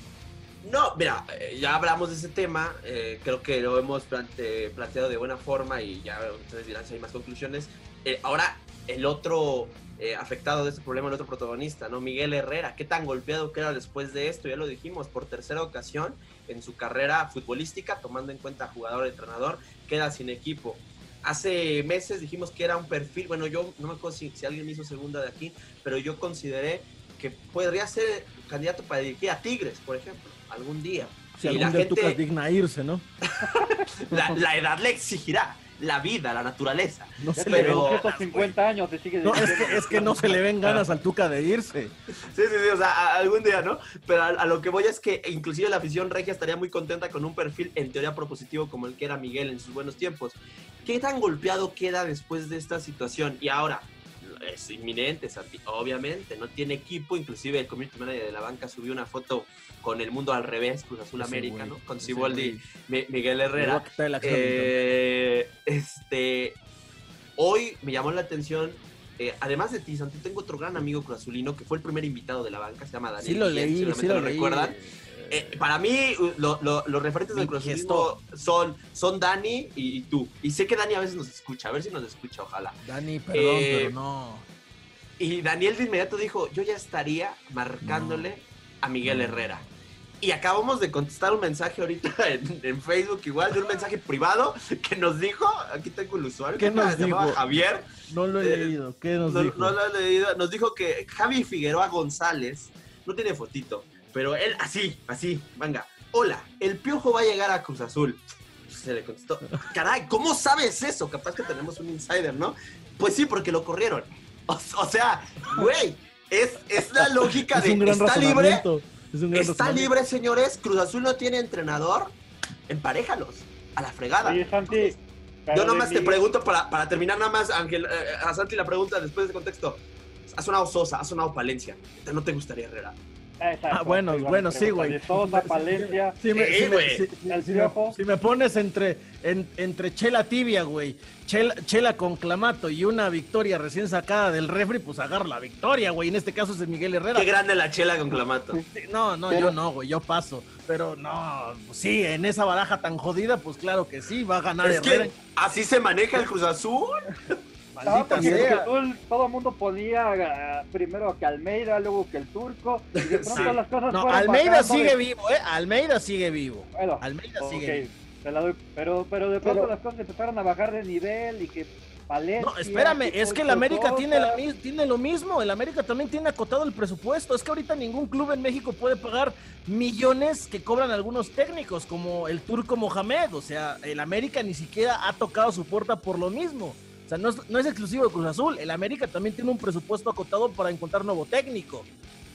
No, mira, eh, ya hablamos de ese tema, eh, creo que lo hemos plante- planteado de buena forma y ya ustedes dirán si hay más conclusiones. Eh, ahora, el otro eh, afectado de este problema, el otro protagonista, ¿no? Miguel Herrera, qué tan golpeado queda después de esto, ya lo dijimos, por tercera ocasión en su carrera futbolística, tomando en cuenta jugador, entrenador, queda sin equipo. Hace meses dijimos que era un perfil, bueno, yo no me acuerdo si, si alguien me hizo segunda de aquí, pero yo consideré que podría ser candidato para dirigir a Tigres, por ejemplo, algún día. Si Y algún la día gente- digna irse, ¿no? La, la edad le exigirá, la vida, la naturaleza. No, se tiene le pero- ven, 150 años, te sigue no, es, que, es que no se le ven ganas al Tuca de irse. Sí, sí, sí, o sea, a- algún día, ¿no? Pero a, a lo que voy es que inclusive la afición regia estaría muy contenta con un perfil en teoría propositivo como el que era Miguel en sus buenos tiempos. ¿Qué tan golpeado queda después de esta situación? Y ahora, es inminente, Santi, obviamente, no tiene equipo, inclusive el community manager de la banca subió una foto con el mundo al revés, Cruz Azul América, ¿no? Con. Mi- Miguel Herrera. Eh, este, hoy me llamó la atención, eh, además de ti, Santi, tengo otro gran amigo cruzazulino que fue el primer invitado de la banca, se llama Daniel. Sí lo leí, sí lo, lo leí. recuerdan. Eh, para mí, lo- lo- los referentes del Mi cruzazulismo son, son Dani y, y tú. Y sé que Dani a veces nos escucha, a ver si nos escucha, ojalá. Dani, perdón, Eh, pero no. Y Daniel de inmediato dijo, yo ya estaría marcándole a Miguel. Herrera. Y acabamos de contestar un mensaje ahorita en, en Facebook, igual, de un mensaje privado que nos dijo, aquí tengo el usuario, ¿Qué que nos se llamaba dijo? Javier, No lo he eh, leído. ¿Qué nos no, dijo? no lo he leído, nos dijo que Javi Figueroa González, no tiene fotito, pero él así, así, venga, hola, el Piojo va a llegar a Cruz Azul. Se le contestó, caray, ¿cómo sabes eso? Capaz que tenemos un insider, ¿no? Pues sí, porque lo corrieron. O, o sea, güey, es, es la lógica es de, un gran está libre, razonamiento. Es un gran está libre, señores, Cruz Azul no tiene entrenador, emparéjalos, a la fregada. Oye, Santi. pero Yo nomás te pregunto para, para terminar nada más, Ángel, eh, a Santi la pregunta después de ese contexto. Ha sonado Sosa, ha sonado Palencia. ¿No te gustaría Herrera? Exacto, Ah, bueno, bueno, sí, güey. Sosa, Palencia. Sí, me- güey. si me- Piojo. si me pones entre, en- entre chela tibia, güey, chela, chela con clamato y una victoria recién sacada del refri, pues agarro la victoria, güey. En este caso es de Miguel Herrera. Qué grande la chela con Clamato. Sí, No, no, Pero- yo no, güey, yo paso. Pero no, pues sí, en esa baraja tan jodida, pues claro que sí, va a ganar Es Herrera. que así se maneja el Cruz Azul. Maldita porque sea. Todo el mundo ponía ah, primero que Almeida, luego que el turco, y de pronto Sí. las cosas No, Almeida bajando sigue vivo, ¿eh? Almeida sigue vivo. Bueno, Almeida sigue vivo. te la doy, pero, pero de pronto Pero- las cosas empezaron a bajar de nivel y que Palencia... No, espérame, que es que el América tiene, la mis- tiene lo mismo. El América también tiene acotado el presupuesto. Es que ahorita ningún club en México puede pagar millones que cobran algunos técnicos, como el turco Mohamed. O sea, el América ni siquiera ha tocado su puerta por lo mismo. O sea, no es, no es exclusivo de Cruz Azul. El América también tiene un presupuesto acotado para encontrar nuevo técnico.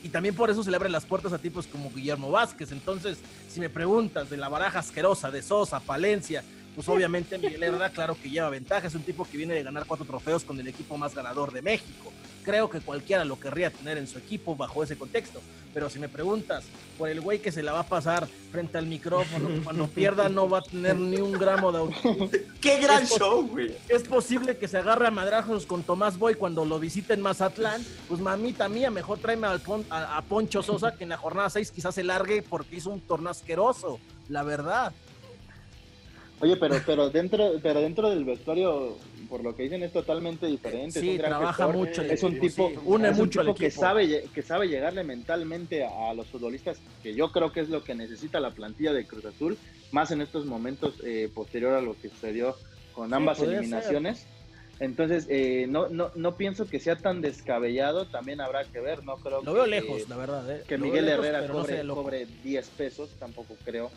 Y también por eso se le abren las puertas a tipos como Guillermo Vázquez. Entonces, si me preguntas de la baraja asquerosa de Sosa, Palencia, pues obviamente Miguel Herrera, claro que lleva ventaja. Es un tipo que viene de ganar cuatro trofeos con el equipo más ganador de México. Creo que cualquiera lo querría tener en su equipo bajo ese contexto. Pero si me preguntas por el güey que se la va a pasar frente al micrófono, cuando pierda no va a tener ni un gramo de autoridad. Qué gran Es show, güey. Es posible que se agarre a madrazos con Tomás Boy cuando lo visite en Mazatlán. Pues mamita mía, mejor tráeme al Pon- a, a Poncho Sosa que en la jornada 6 quizás se largue porque hizo un torneo asqueroso. La verdad. Oye, pero, pero dentro, pero dentro del vestuario, por lo que dicen, es totalmente diferente. Sí, es un gran trabaja gestor, mucho Es un tipo, sí, une es mucho tipo que sabe, que sabe llegarle mentalmente a, a los futbolistas, que yo creo que es lo que necesita la plantilla de Cruz Azul, más en estos momentos eh, posterior a lo que sucedió con ambas eliminaciones. Entonces, eh, no, no, no pienso que sea tan descabellado, también habrá que ver, no creo Lo veo que, lejos, la verdad. ¿eh? que Lo Miguel lejos, Herrera pero no cobre, sé, loco. cobre 10 pesos, tampoco creo.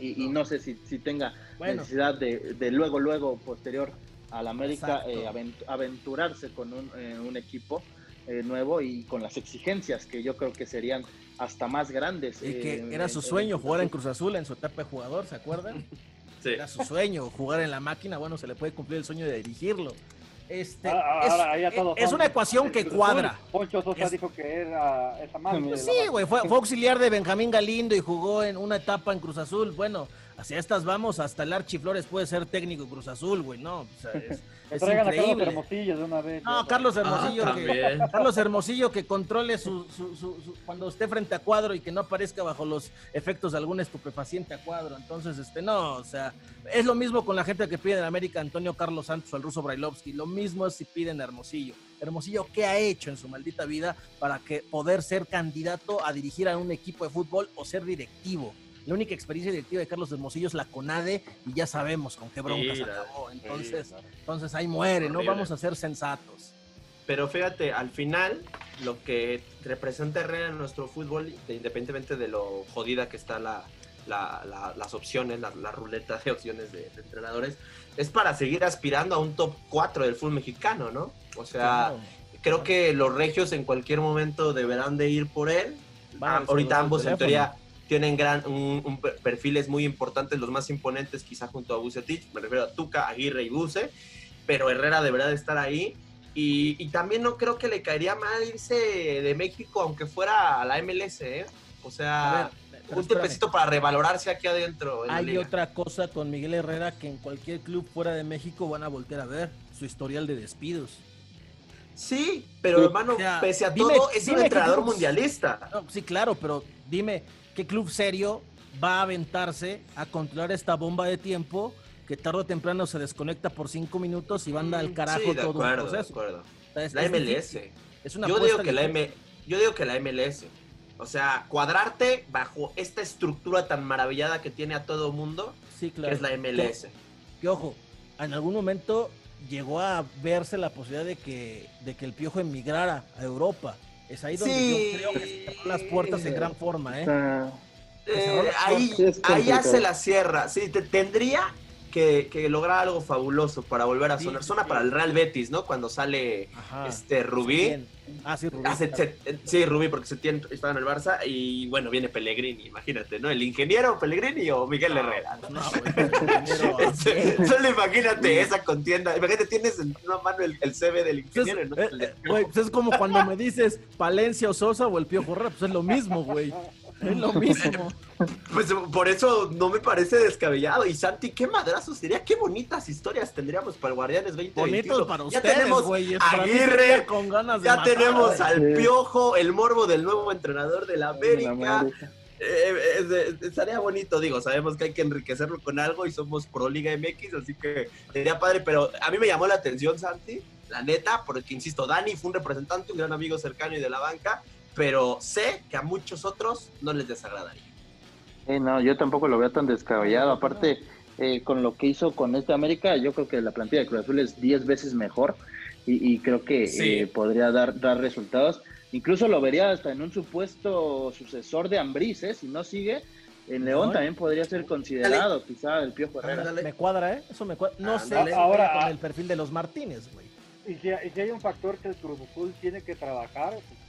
Y, y no sé si, si tenga Bueno, necesidad de, de luego, luego, posterior al América, eh, avent- aventurarse con un, eh, un equipo eh, nuevo y con las exigencias que yo creo que serían hasta más grandes. y eh, que era en- su sueño jugar en. Cruz Azul en su etapa de jugador, ¿se acuerdan? Sí. Era su sueño jugar en la máquina. Bueno, se le puede cumplir el sueño de dirigirlo. Este, Ah, es, ahora todos es son una ecuación que cuadra. Poncho Sosa Es- dijo que era esa Sí, güey, fue, fue auxiliar de Benjamín Galindo y jugó en una etapa en Cruz Azul. Bueno, hacia estas vamos, hasta el Archie Flores puede ser técnico Cruz Azul, güey, no, o sea, es, traigan a Carlos increíble. Hermosillo de una vez. No. Carlos Ah, Hermosillo, que. Carlos Hermosillo que controle su, su- su- su- cuando esté frente a cuadro y que no aparezca bajo los efectos de algún estupefaciente a cuadro. Entonces, este, no, o sea, es lo mismo con la gente que pide en América Antonio Carlos Santos o al ruso Brailovsky. Lo mismo es si piden a Hermosillo. Hermosillo, ¿qué ha hecho en su maldita vida para que poder ser candidato a dirigir a un equipo de fútbol o ser directivo? La única experiencia directiva de Carlos Hermosillo es la CONADE y ya sabemos con qué broncas Sí, acabó. Entonces, Sí, entonces ahí muere, ¿no? Vamos a ser sensatos. Pero fíjate, al final, lo que representa Herrera en nuestro fútbol, de- independientemente de lo jodida que está la, la- la- las opciones, la, la ruleta de opciones de, de entrenadores, es para seguir aspirando a un top 4 del fútbol mexicano, ¿no? O sea, Claro. creo que los regios en cualquier momento deberán de ir por él. Ah, ahorita ambos en teoría tienen gran, un, un per- perfiles muy importantes, los más imponentes quizá junto a Bucetich, me refiero a Tuca, Aguirre y Buce, pero Herrera deberá de estar ahí. Y, y también no creo que le caería mal irse de México, aunque fuera a la MLS, ¿eh? O sea, ver, un tiempecito para revalorarse aquí adentro. en Hay otra cosa con Miguel Herrera que en cualquier club fuera de México van a voltear a ver su historial de despidos. Sí, pero hermano, O sea, pese a dime- todo, es un entrenador mundialista. No, sí, claro, pero dime, ¿qué club serio va a aventarse a controlar esta bomba de tiempo que tarde o temprano se desconecta por cinco minutos y manda al carajo Mm, Sí, de todo acuerdo, de proceso? acuerdo. O sea, es- La es MLS. difícil. Es una Yo digo, que la. M, yo digo que la MLS. O sea, cuadrarte bajo esta estructura tan maravillada que tiene a todo mundo, Sí, que claro. es la MLS. Que ojo, en algún momento llegó a verse la posibilidad de que, de que el piojo emigrara a Europa. Es ahí donde Sí. yo creo que se cerró las puertas en gran forma, ¿eh? Eh, ahí ahí complicado. hace la sierra. Sí, te- tendría que, que lograr algo fabuloso para volver a Sí, sonar. sí, Suena sí. para el Real Betis, ¿no? Cuando sale Ajá. este Rubí. Bien. Ah, sí, Rubí. Hace- se- sí, Rubí, porque se tiene, estaba en el Barça. Y bueno, viene Pellegrini, imagínate, ¿no? ¿El ingeniero Pellegrini o Miguel Herrera? ¿no? No, Este, Solo imagínate esa contienda. Imagínate, tienes en una mano el, el CV del ingeniero. es, ¿no? eh, eh, güey, pues es como cuando me dices Palencia o Sosa o el Piojo Herrera, pues es lo mismo, güey. Es lo mismo. Pues por eso no me parece descabellado. Y Santi, qué madrazos sería, qué bonitas historias tendríamos para el Guardianes 2021. Bonitos para ya ustedes, tenemos güey. a Para mí Aguirre, con ganas de ya matar, tenemos güey. al Sí. Piojo, el morbo del nuevo entrenador de la América. América. Eh, eh, eh, estaría bonito, digo, sabemos que hay que enriquecerlo con algo y somos pro Liga MX, así que sería padre, pero a mí me llamó la atención, Santi, la neta, porque insisto, Dani fue un representante, un gran amigo cercano y de la banca, pero sé que a muchos otros no les desagradaría. No, yo tampoco lo veo tan descabellado. Aparte, eh, con lo que hizo con este América, yo creo que la plantilla de Cruz Azul es 10 veces mejor y, y creo que Sí. eh, podría dar, dar resultados. Incluso lo vería hasta en un supuesto sucesor de Ambriz, ¿eh? Si no sigue, en León No. también podría ser considerado, quizá, el Piojo Herrera. Ándale. Me cuadra, ¿eh? Eso me cuadra. No sé Ahora, con ah. el perfil de los Martínez, güey. Y si, y si hay un factor que el Cruz Azul tiene que trabajar, pues,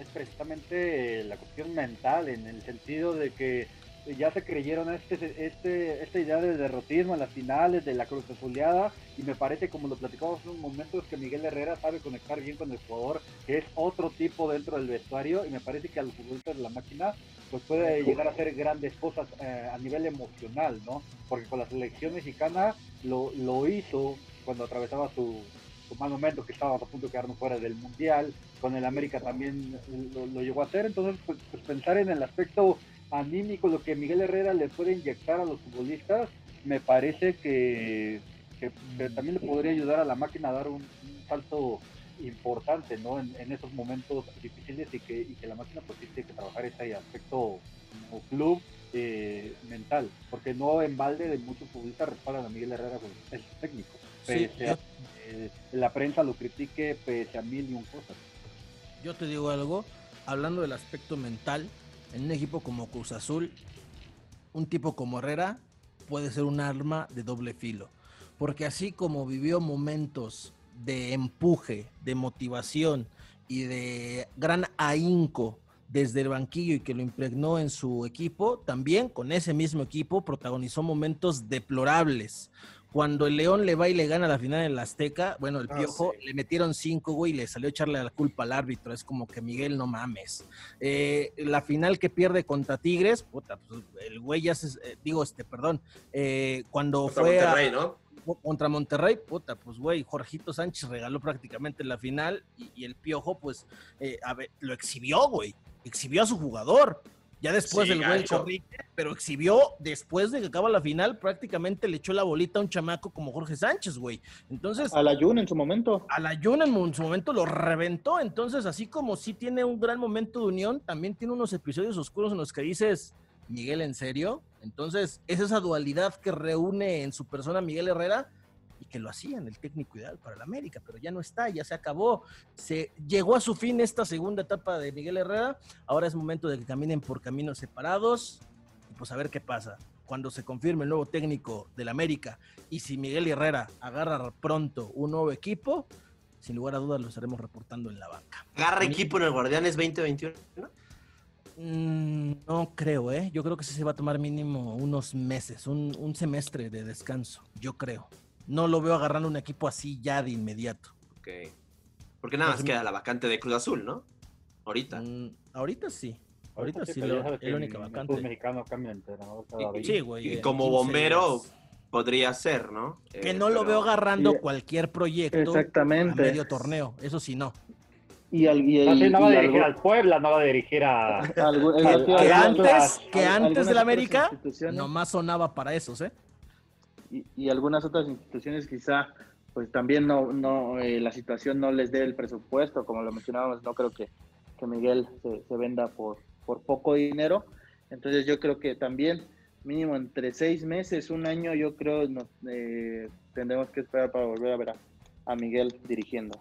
es precisamente la cuestión mental, en el sentido de que ya se creyeron este, este, esta idea del derrotismo en las finales, de la Cruz Azuleada, y me parece, como lo platicamos en un momento, es que Miguel Herrera sabe conectar bien con el jugador, que es otro tipo dentro del vestuario, y me parece que a los futbolistas de la máquina pues puede llegar a hacer grandes cosas eh, a nivel emocional, ¿no? Porque con la selección mexicana lo, lo hizo cuando atravesaba su, su mal momento, que estaba a punto de quedarnos fuera del Mundial, con el América también lo, llegó a hacer, entonces pues, pues pensar en el aspecto anímico, lo que Miguel Herrera le puede inyectar a los futbolistas, me parece que, que- también le podría ayudar a la máquina a dar un, salto importante ¿no? en, en esos momentos difíciles y que, y que la máquina pues tiene que trabajar ese aspecto como club eh, mental, porque no en balde de muchos futbolistas respaldan a Miguel Herrera pues, es técnico, pese yo- a eh, la prensa lo critique pese a mil y un cosas. Yo te digo algo, hablando del aspecto mental, en un equipo como Cruz Azul, un tipo como Herrera puede ser un arma de doble filo. Porque así como vivió momentos de empuje, de motivación y de gran ahínco desde el banquillo y que lo impregnó en su equipo, también con ese mismo equipo protagonizó momentos deplorables. Cuando el León le va y le gana la final en la Azteca, bueno, el Ah, Piojo sí. le metieron cinco, güey, y le salió a echarle la culpa al árbitro. Es como que Miguel, no mames. Eh, la final que pierde contra Tigres, puta, pues, el güey ya se, eh, digo, este, perdón, eh, cuando Contra fue a- Monterrey, ¿no? contra Monterrey, puta, pues güey, Jorgito Sánchez regaló prácticamente la final y, y el Piojo, pues, eh, a ver, lo exhibió, güey, exhibió a su jugador. Ya después Sí, del güey corrige, pero exhibió después de que acaba la final, prácticamente le echó la bolita a un chamaco como Jorge Sánchez, güey. Entonces, A la Jun en su momento. a la Jun en su momento lo reventó. Entonces, así como sí tiene un gran momento de unión, también tiene unos episodios oscuros en los que dices, Miguel, ¿en serio? Entonces, es esa dualidad que reúne en su persona Miguel Herrera que lo hacían el técnico ideal para el América, pero ya no está, ya se acabó. Se llegó a su fin esta segunda etapa de Miguel Herrera. Ahora es momento de que caminen por caminos separados y pues a ver qué pasa. Cuando se confirme el nuevo técnico del América y si Miguel Herrera agarra pronto un nuevo equipo, sin lugar a dudas lo estaremos reportando en la banca. Agarra equipo en el Guardianes 2021. Mm, no creo, ¿eh? Yo creo que sí se va a tomar mínimo unos meses, un, un semestre de descanso, yo creo. No lo veo agarrando un equipo así ya de inmediato. Ok. Porque nada más Pues, queda la vacante de Cruz Azul, ¿no? Ahorita. Mm, ahorita sí. Ahorita sí, lo- es la única vacante. fútbol mexicano cambia de entrenador cada Y- 20. Sí, güey. Y en como 15 bombero días. podría ser, ¿no? Que Eh, no lo pero- veo agarrando Y- cualquier proyecto a Exactamente. medio torneo. Eso sí, no. Y, al, y, No, sí, y- no va a dirigir al Puebla, no va a dirigir a... algo- que- que antes, que antes del América, nomás sonaba para esos, ¿eh? Y, y algunas otras instituciones quizá pues también no, no eh, la situación no les dé el presupuesto, como lo mencionábamos, no creo que, que Miguel se, se venda por, por poco dinero, entonces yo creo que también mínimo entre seis meses, un año, yo creo nos, eh, tendremos que esperar para volver a ver a, a Miguel dirigiendo.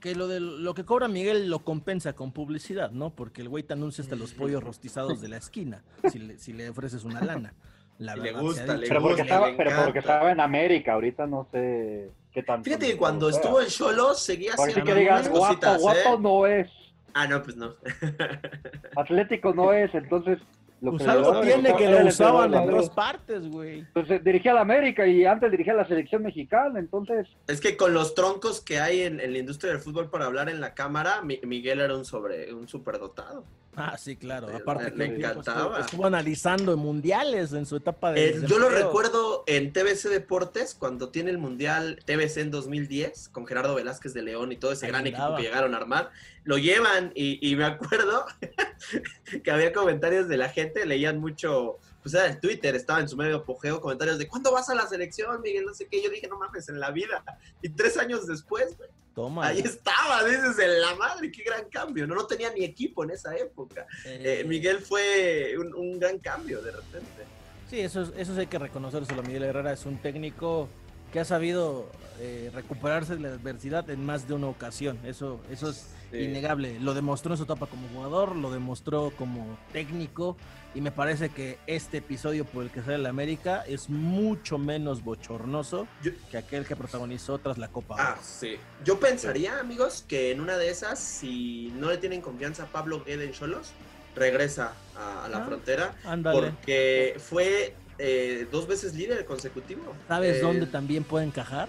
Que lo de lo que cobra Miguel lo compensa con publicidad, ¿no? Porque el güey te anuncia hasta los pollos rostizados de la esquina, si le, si le ofreces una lana. La le gusta, le. Pero porque, gusta, estaba, le pero porque estaba en América, ahorita no sé qué tanto. Fíjate que cuando sea. estuvo en Cholos seguía Por así haciendo que digas, algunas guapo, cositas, guapo ¿eh? no es, Ah, no, pues no. atlético no es, entonces... Lo Pues le algo daba tiene que lo usaban en dos partes, güey. Entonces dirigía a la América y antes dirigía a la selección mexicana, entonces Es que con los troncos que hay en, en la industria del fútbol para hablar en la cámara, Mi- Miguel era un sobre un superdotado. Ah, sí, claro. Le- Aparte le que encantaba. estuvo, estuvo analizando mundiales en su etapa de. Eh, yo lo recuerdo en TBC Deportes, cuando tiene el Mundial TBC en 2010, con Gerardo Velázquez de León y todo ese Ahí gran equipo que llegaron a armar. Lo llevan y, y me acuerdo que había comentarios de la gente, leían mucho, pues era el Twitter, estaba en su medio apogeo, comentarios de ¿cuándo vas a la selección, Miguel? No sé qué. Yo dije, no mames, en la vida. Y tres años después, güey, Toma. ahí estaba, dices, en la madre, qué gran cambio. No, no tenía ni equipo en esa época. Eh, Eh, Miguel fue un, un gran cambio de repente. Sí, eso, es- eso sí hay que reconocerlo. Miguel Herrera es un técnico que ha sabido eh, recuperarse de la adversidad en más de una ocasión. Eso, eso es Sí. innegable. Lo demostró en su etapa como jugador, lo demostró como técnico y me parece que este episodio por el que sale la América es mucho menos bochornoso Yo- que aquel que protagonizó tras la Copa. Ah, sí. Yo pensaría, amigos, que en una de esas, si no le tienen confianza a Pablo Guede en Cholos, regresa a, a la Ah, frontera, Ándale. porque fue eh, dos veces líder consecutivo. ¿Sabes Eh, dónde también puede encajar?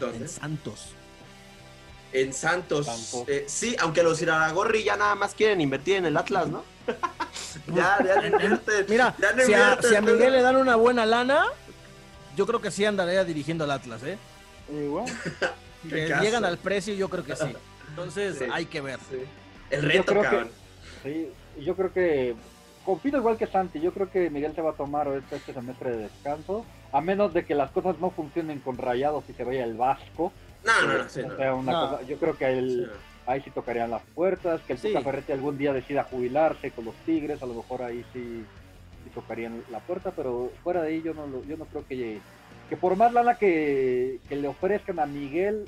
¿Dónde? En Santos. En Santos. Eh, sí, aunque los Iraragorri ya nada más quieren invertir en el Atlas, ¿no? ya, ya no invierten. Mira, ya no si a, si Miguel le dan una buena lana, yo creo que sí andaría dirigiendo al Atlas, ¿eh? Igual. Que caso. llegan al precio, yo creo que sí. Entonces Sí. hay que ver. Sí. El Yo reto, creo que- cabrón. sí, yo creo que confío igual que Santi, yo creo que Miguel se va a tomar este, este semestre de descanso, a menos de que las cosas no funcionen con Rayados y se vaya el Vasco. No, no, no, sí, O no. sea, una No. cosa- yo creo que Sí, ahí sí tocarían las puertas, que el Sí. Ferretti algún día decida jubilarse con los Tigres, a lo mejor ahí sí, sí tocarían la puerta, pero fuera de ahí yo no, lo- yo no creo que, que por más lana que, que le ofrezcan a Miguel,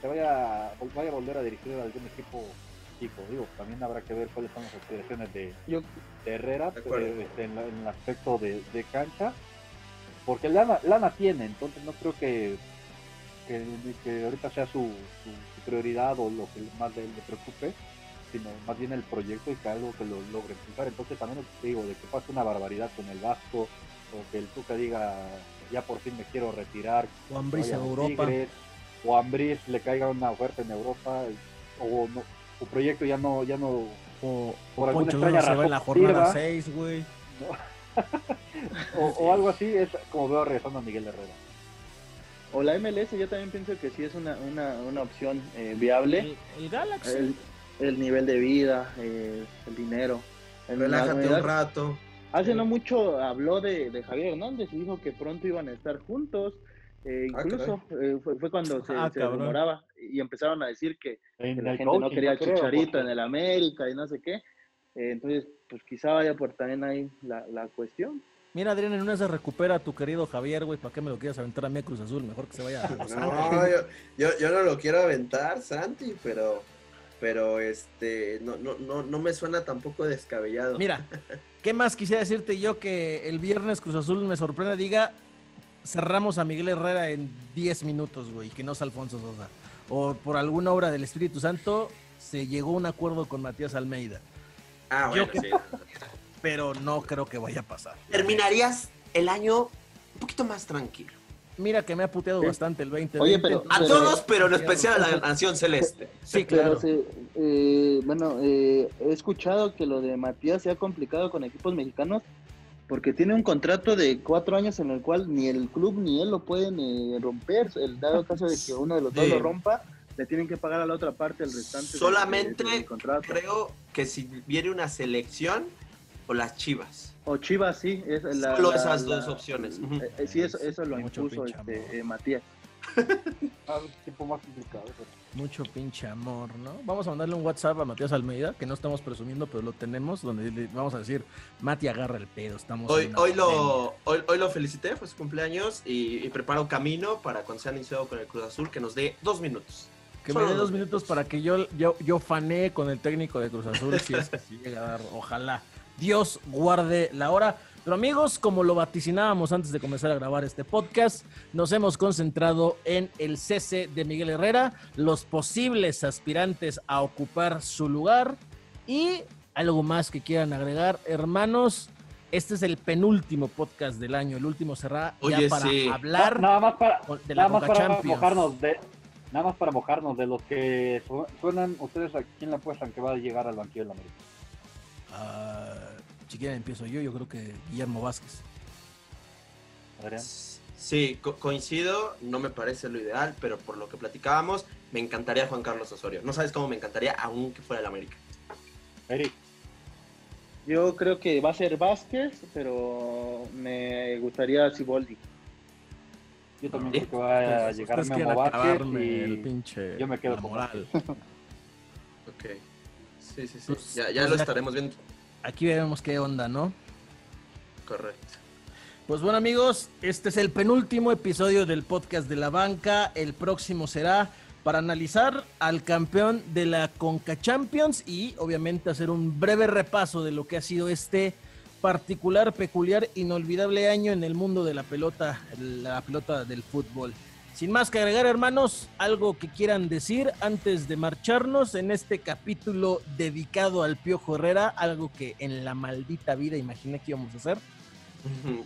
se vaya, vaya a volver a dirigir a algún equipo chico. Digo, también habrá que ver cuáles son las aspiraciones de, Yo, de Herrera De eh, este, en, la- en el aspecto de, de cancha, porque lana, lana tiene, entonces no creo que, que, que ahorita sea su, su- su prioridad o lo que más le, le preocupe, sino más bien el proyecto y que algo que lo logre impulsar. Entonces también te digo, de que pase una barbaridad con el Vasco, o que el Tuca diga, ya por fin me quiero retirar, O en a Europa. Tigres, o a Ambriz le caiga una oferta en Europa, o no, su proyecto ya no, ya no O, Por o alguna extraña se va en la jornada sirva. 6, güey. o, o algo así, es como veo regresando a Miguel Herrera. O la MLS, yo también pienso que sí es una, una, una opción eh, viable. El, el Galaxy. El, el nivel de vida, eh, el dinero. El- Relájate la- un rato. Hace no mucho habló de, de Javier Hernández y dijo que pronto iban a estar juntos. Eh, Ah, incluso eh, fue, fue cuando se, Ah, se rumoraba y empezaron a decir que, la gente no quería al creo, Chicharito porque- en el América y no sé qué. Eh, entonces, pues quizá vaya por también ahí la, la cuestión. Mira, Adrián, en una se recupera a tu querido Javier, güey. ¿Para qué me lo quieras aventar a mí a Cruz Azul? Mejor que se vaya a Los No, yo, yo, yo no lo quiero aventar, Santi, pero, pero este, no, no, no, no me suena tampoco descabellado. Mira, ¿qué más quisiera decirte yo que el viernes Cruz Azul me sorprenda? Diga, cerramos a Miguel Herrera en 10 minutos, güey, que no es Alfonso Sosa. O por alguna obra del Espíritu Santo se llegó a un acuerdo con Matías Almeida. ah, bueno, sí. Pero no creo que vaya a pasar. Terminarías el año un poquito más tranquilo. Mira que me ha puteado Sí. bastante el 20. Oye, pero- A Pero- todos, pero en especial a la Nación Celeste. Sí, claro. Pero eh, bueno, eh, he escuchado que lo de Matías se ha complicado con equipos mexicanos porque tiene un contrato de cuatro años en el cual ni el club ni él lo pueden eh, romper. El dado caso de que uno de los dos Sí. lo rompa, le tienen que pagar a la otra parte el restante. de- Solamente de- del contrato. creo que si viene una selección o las Chivas. O Chivas, sí. Es la, Solo la- esas la- dos opciones. Eh, eh, sí, eso, eso lo Mucho impuso pinche este, amor. eh, Matías. Ah, un tipo más complicado. pero- Mucho pinche amor, ¿no? Vamos a mandarle un WhatsApp a Matías Almeida, que no estamos presumiendo, pero lo tenemos, donde le vamos a decir, Mati agarra el pedo, estamos... Hoy, hoy, pandemia". lo, hoy, hoy lo felicité, fue su cumpleaños y, y preparo camino para cuando sea anunciado con el Cruz Azul que nos dé dos minutos. Que me dé dos minutos para que yo, yo, yo fanee con el técnico de Cruz Azul, si es que llega a dar, ojalá. Dios guarde la hora. Pero amigos, como lo vaticinábamos antes de comenzar a grabar este podcast, nos hemos concentrado en el cese de Miguel Herrera, los posibles aspirantes a ocupar su lugar y algo más que quieran agregar, hermanos. Este es el penúltimo podcast del año, el último será ya para sí. hablar nada más para, de la nada más Conca para Champions. mojarnos de nada más para mojarnos de los que su- suenan ustedes a quién le apuestan que va a llegar al banquillo de la América. Ah, si quieren empiezo yo, yo creo que Guillermo Vázquez. Adrián. Sí, co- coincido, no me parece lo ideal, pero por lo que platicábamos, me encantaría Juan Carlos Osorio. No sabes cómo me encantaría, aunque fuera el América. Eric, Yo creo que va a ser Vázquez, pero me gustaría Siboldi. yo también ¿Sí? creo que va a llegar Memo Vázquez y el pinche yo me quedo la con moral. Ok. Sí, sí, sí. Pues- ya ya pues lo estaremos viendo. Aquí veremos qué onda, ¿no? Correcto. Pues bueno amigos, este es el penúltimo episodio del podcast de la banca. El próximo será para analizar al campeón de la Conca Champions y obviamente hacer un breve repaso de lo que ha sido este particular, peculiar, inolvidable año en el mundo de la pelota, la pelota del fútbol. Sin más que agregar, hermanos, algo que quieran decir antes de marcharnos en este capítulo dedicado al Piojo Herrera, algo que en la maldita vida imaginé que íbamos a hacer.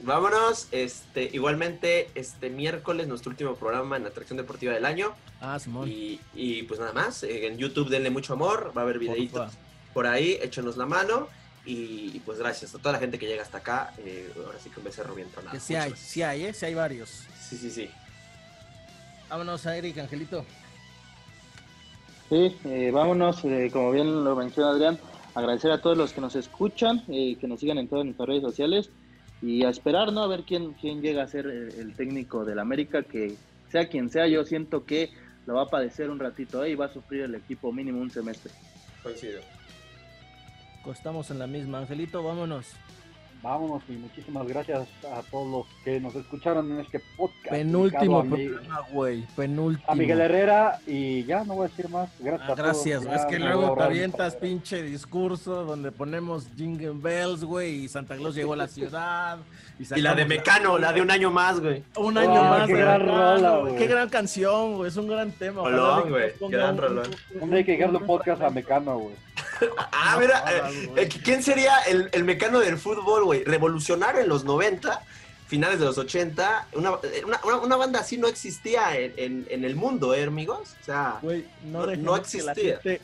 Vámonos. Este, igualmente, este miércoles, nuestro último programa en Atracción Deportiva del año. Ah, Simón. Y, y, pues nada más. eh, En YouTube denle mucho amor. Va a haber videitos por ahí. Échenos la mano. Y, y, pues gracias a toda la gente que llega hasta acá. eh, ahora sí que un becerro bien tronado. Que sí hay, sí hay, ¿eh? Sí hay varios. Sí, sí, sí. Vámonos a Eric, Angelito. Sí, eh, vámonos, eh, como bien lo menciona Adrián, agradecer a todos los que nos escuchan, eh, que nos sigan en todas nuestras redes sociales y a esperar, ¿no? A ver quién, quién llega a ser el, el técnico del América, que sea quien sea, yo siento que lo va a padecer un ratito ¿eh? y va a sufrir el equipo mínimo un semestre. Coincido. Estamos en la misma, Angelito, vámonos. Vámonos y muchísimas gracias a todos los que nos escucharon en este podcast. Penúltimo a, programa, güey, penúltimo. a Miguel Herrera y ya no voy a decir más. Gracias Ah, a todos. gracias, güey. Ya es que luego te avientas pinche discurso donde ponemos Jingle Bells, güey, y Santa Claus llegó a la ciudad. Y la de Mecano, la de un año más, güey. Un año Ah, más. qué gran rola, güey. Qué gran canción, güey. Es un gran tema. Rolón, güey, gran rolón. día hay que llegarle un podcast a. Mecano, güey. Ah, mira, eh, eh, ¿quién sería el, el mecano del fútbol, güey? Revolucionario en los 90, finales de los 80. Una, una, una- banda así no existía en, en- en el mundo, ¿eh, amigos? O sea, no, No- que la existía. gente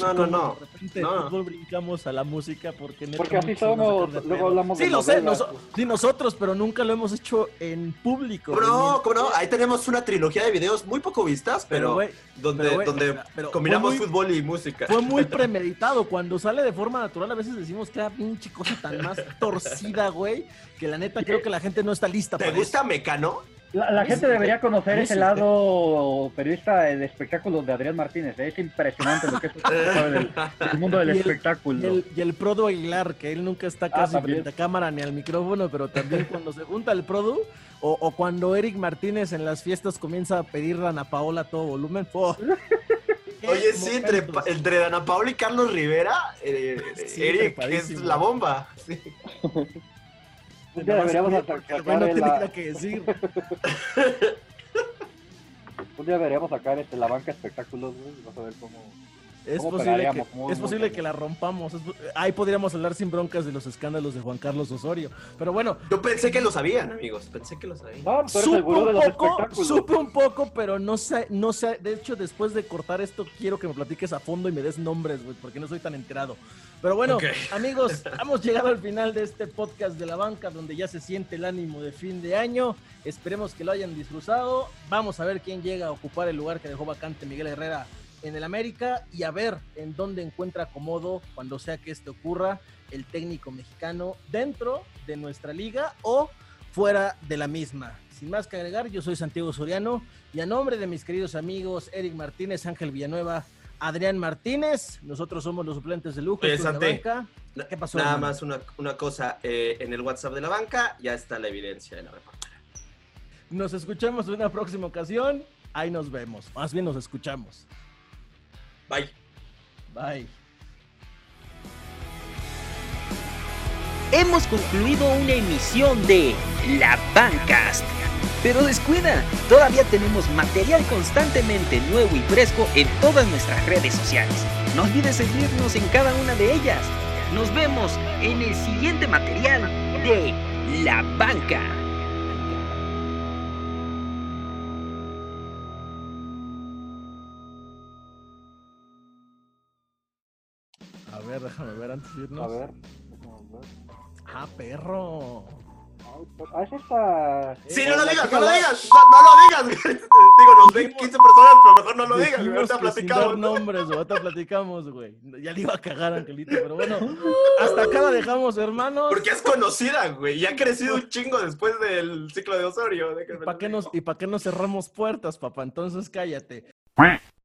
No, no, no. de repente No. brincamos a la música porque Porque así nos somos, luego hablamos Sí, de lo sé, novelas. noso- sí, nosotros, pero nunca lo hemos hecho en público. ¿cómo güey, no? ¿Cómo no? Ahí tenemos una trilogía de videos muy poco vistas, pero, donde, pero, donde o sea, pero combinamos muy- fútbol y música. Fue muy premeditado. Cuando sale de forma natural, a veces decimos que era pinche cosa tan más torcida, güey, que la neta creo que la gente no está lista ¿Te para gusta Mecano? La, la gente debería conocer ese lado periodista de espectáculos de Adrián Martínez. ¿eh? Es impresionante lo que es el, el mundo del Y el- espectáculo. Y el, y el Produ Aguilar, que él nunca está casi también. frente a cámara ni al micrófono, pero también cuando se junta el Produ, o, o cuando Eric Martínez en las fiestas comienza a pedir a Ana Paola a todo volumen. ¡oh! ¡Qué Oye, sí, entre, entre Dana Paula y Carlos Rivera, eh, Sí, Eric es la bomba. Sí. Un día Nada más deberíamos que- sacar porque el güey no tiene la- que decir. Un día deberíamos sacar este, la banca espectáculos, güey. Vas a ver cómo. Es ¿Cómo posible, que, es posible que la rompamos. Es ahí podríamos hablar sin broncas de los escándalos de Juan Carlos Osorio. Pero bueno, Yo pensé que lo sabían, amigos. Pensé que lo sabían. No, supe un poco, supe un poco, pero no sé, no sé. De hecho, después de cortar esto, quiero que me platiques a fondo y me des nombres, güey, porque no soy tan enterado. Pero bueno, amigos, hemos llegado al final de este podcast de la banca, donde ya se siente el ánimo de fin de año. Esperemos que lo hayan disfrutado. Vamos a ver quién llega a ocupar el lugar que dejó vacante Miguel Herrera en el América y a ver en dónde encuentra acomodo cuando sea que esto ocurra el técnico mexicano dentro de nuestra liga o fuera de la misma. Sin más que agregar, yo soy Santiago Soriano y a nombre de mis queridos amigos Eric Martínez, Ángel Villanueva, Adrián Martínez, nosotros somos los suplentes de lujo. Oye, es la banca. ¿Qué pasó, Nada hermano? más una, una cosa. eh, en el WhatsApp de la banca ya está la evidencia de la reportera. Nos escuchamos en una próxima ocasión. Ahí nos vemos. Más bien nos escuchamos. Bye. Bye. Hemos concluido una emisión de La Bancast. Pero descuida, todavía tenemos material constantemente nuevo y fresco en todas nuestras redes sociales. No olvides seguirnos en cada una de ellas. Nos vemos en el siguiente material de La Banca. A ver, déjame ver antes de irnos. A ver. Ah, perro. Ah, es esta. Sí, Eh, no lo digas, no lo la- digas. No, no lo digas. Digo, nos ven 15 personas, pero mejor no lo digas. Ahorita que sin dar platicamos. nombres, güey, ahorita platicamos, güey. Ya le iba a cagar, Angelito, pero bueno. Hasta acá la dejamos, hermanos. Porque es conocida, güey. Y ha crecido un chingo después del ciclo de Osorio. déjenme ¿Para qué, nos. ¿Y para qué nos cerramos puertas, papá? Entonces cállate.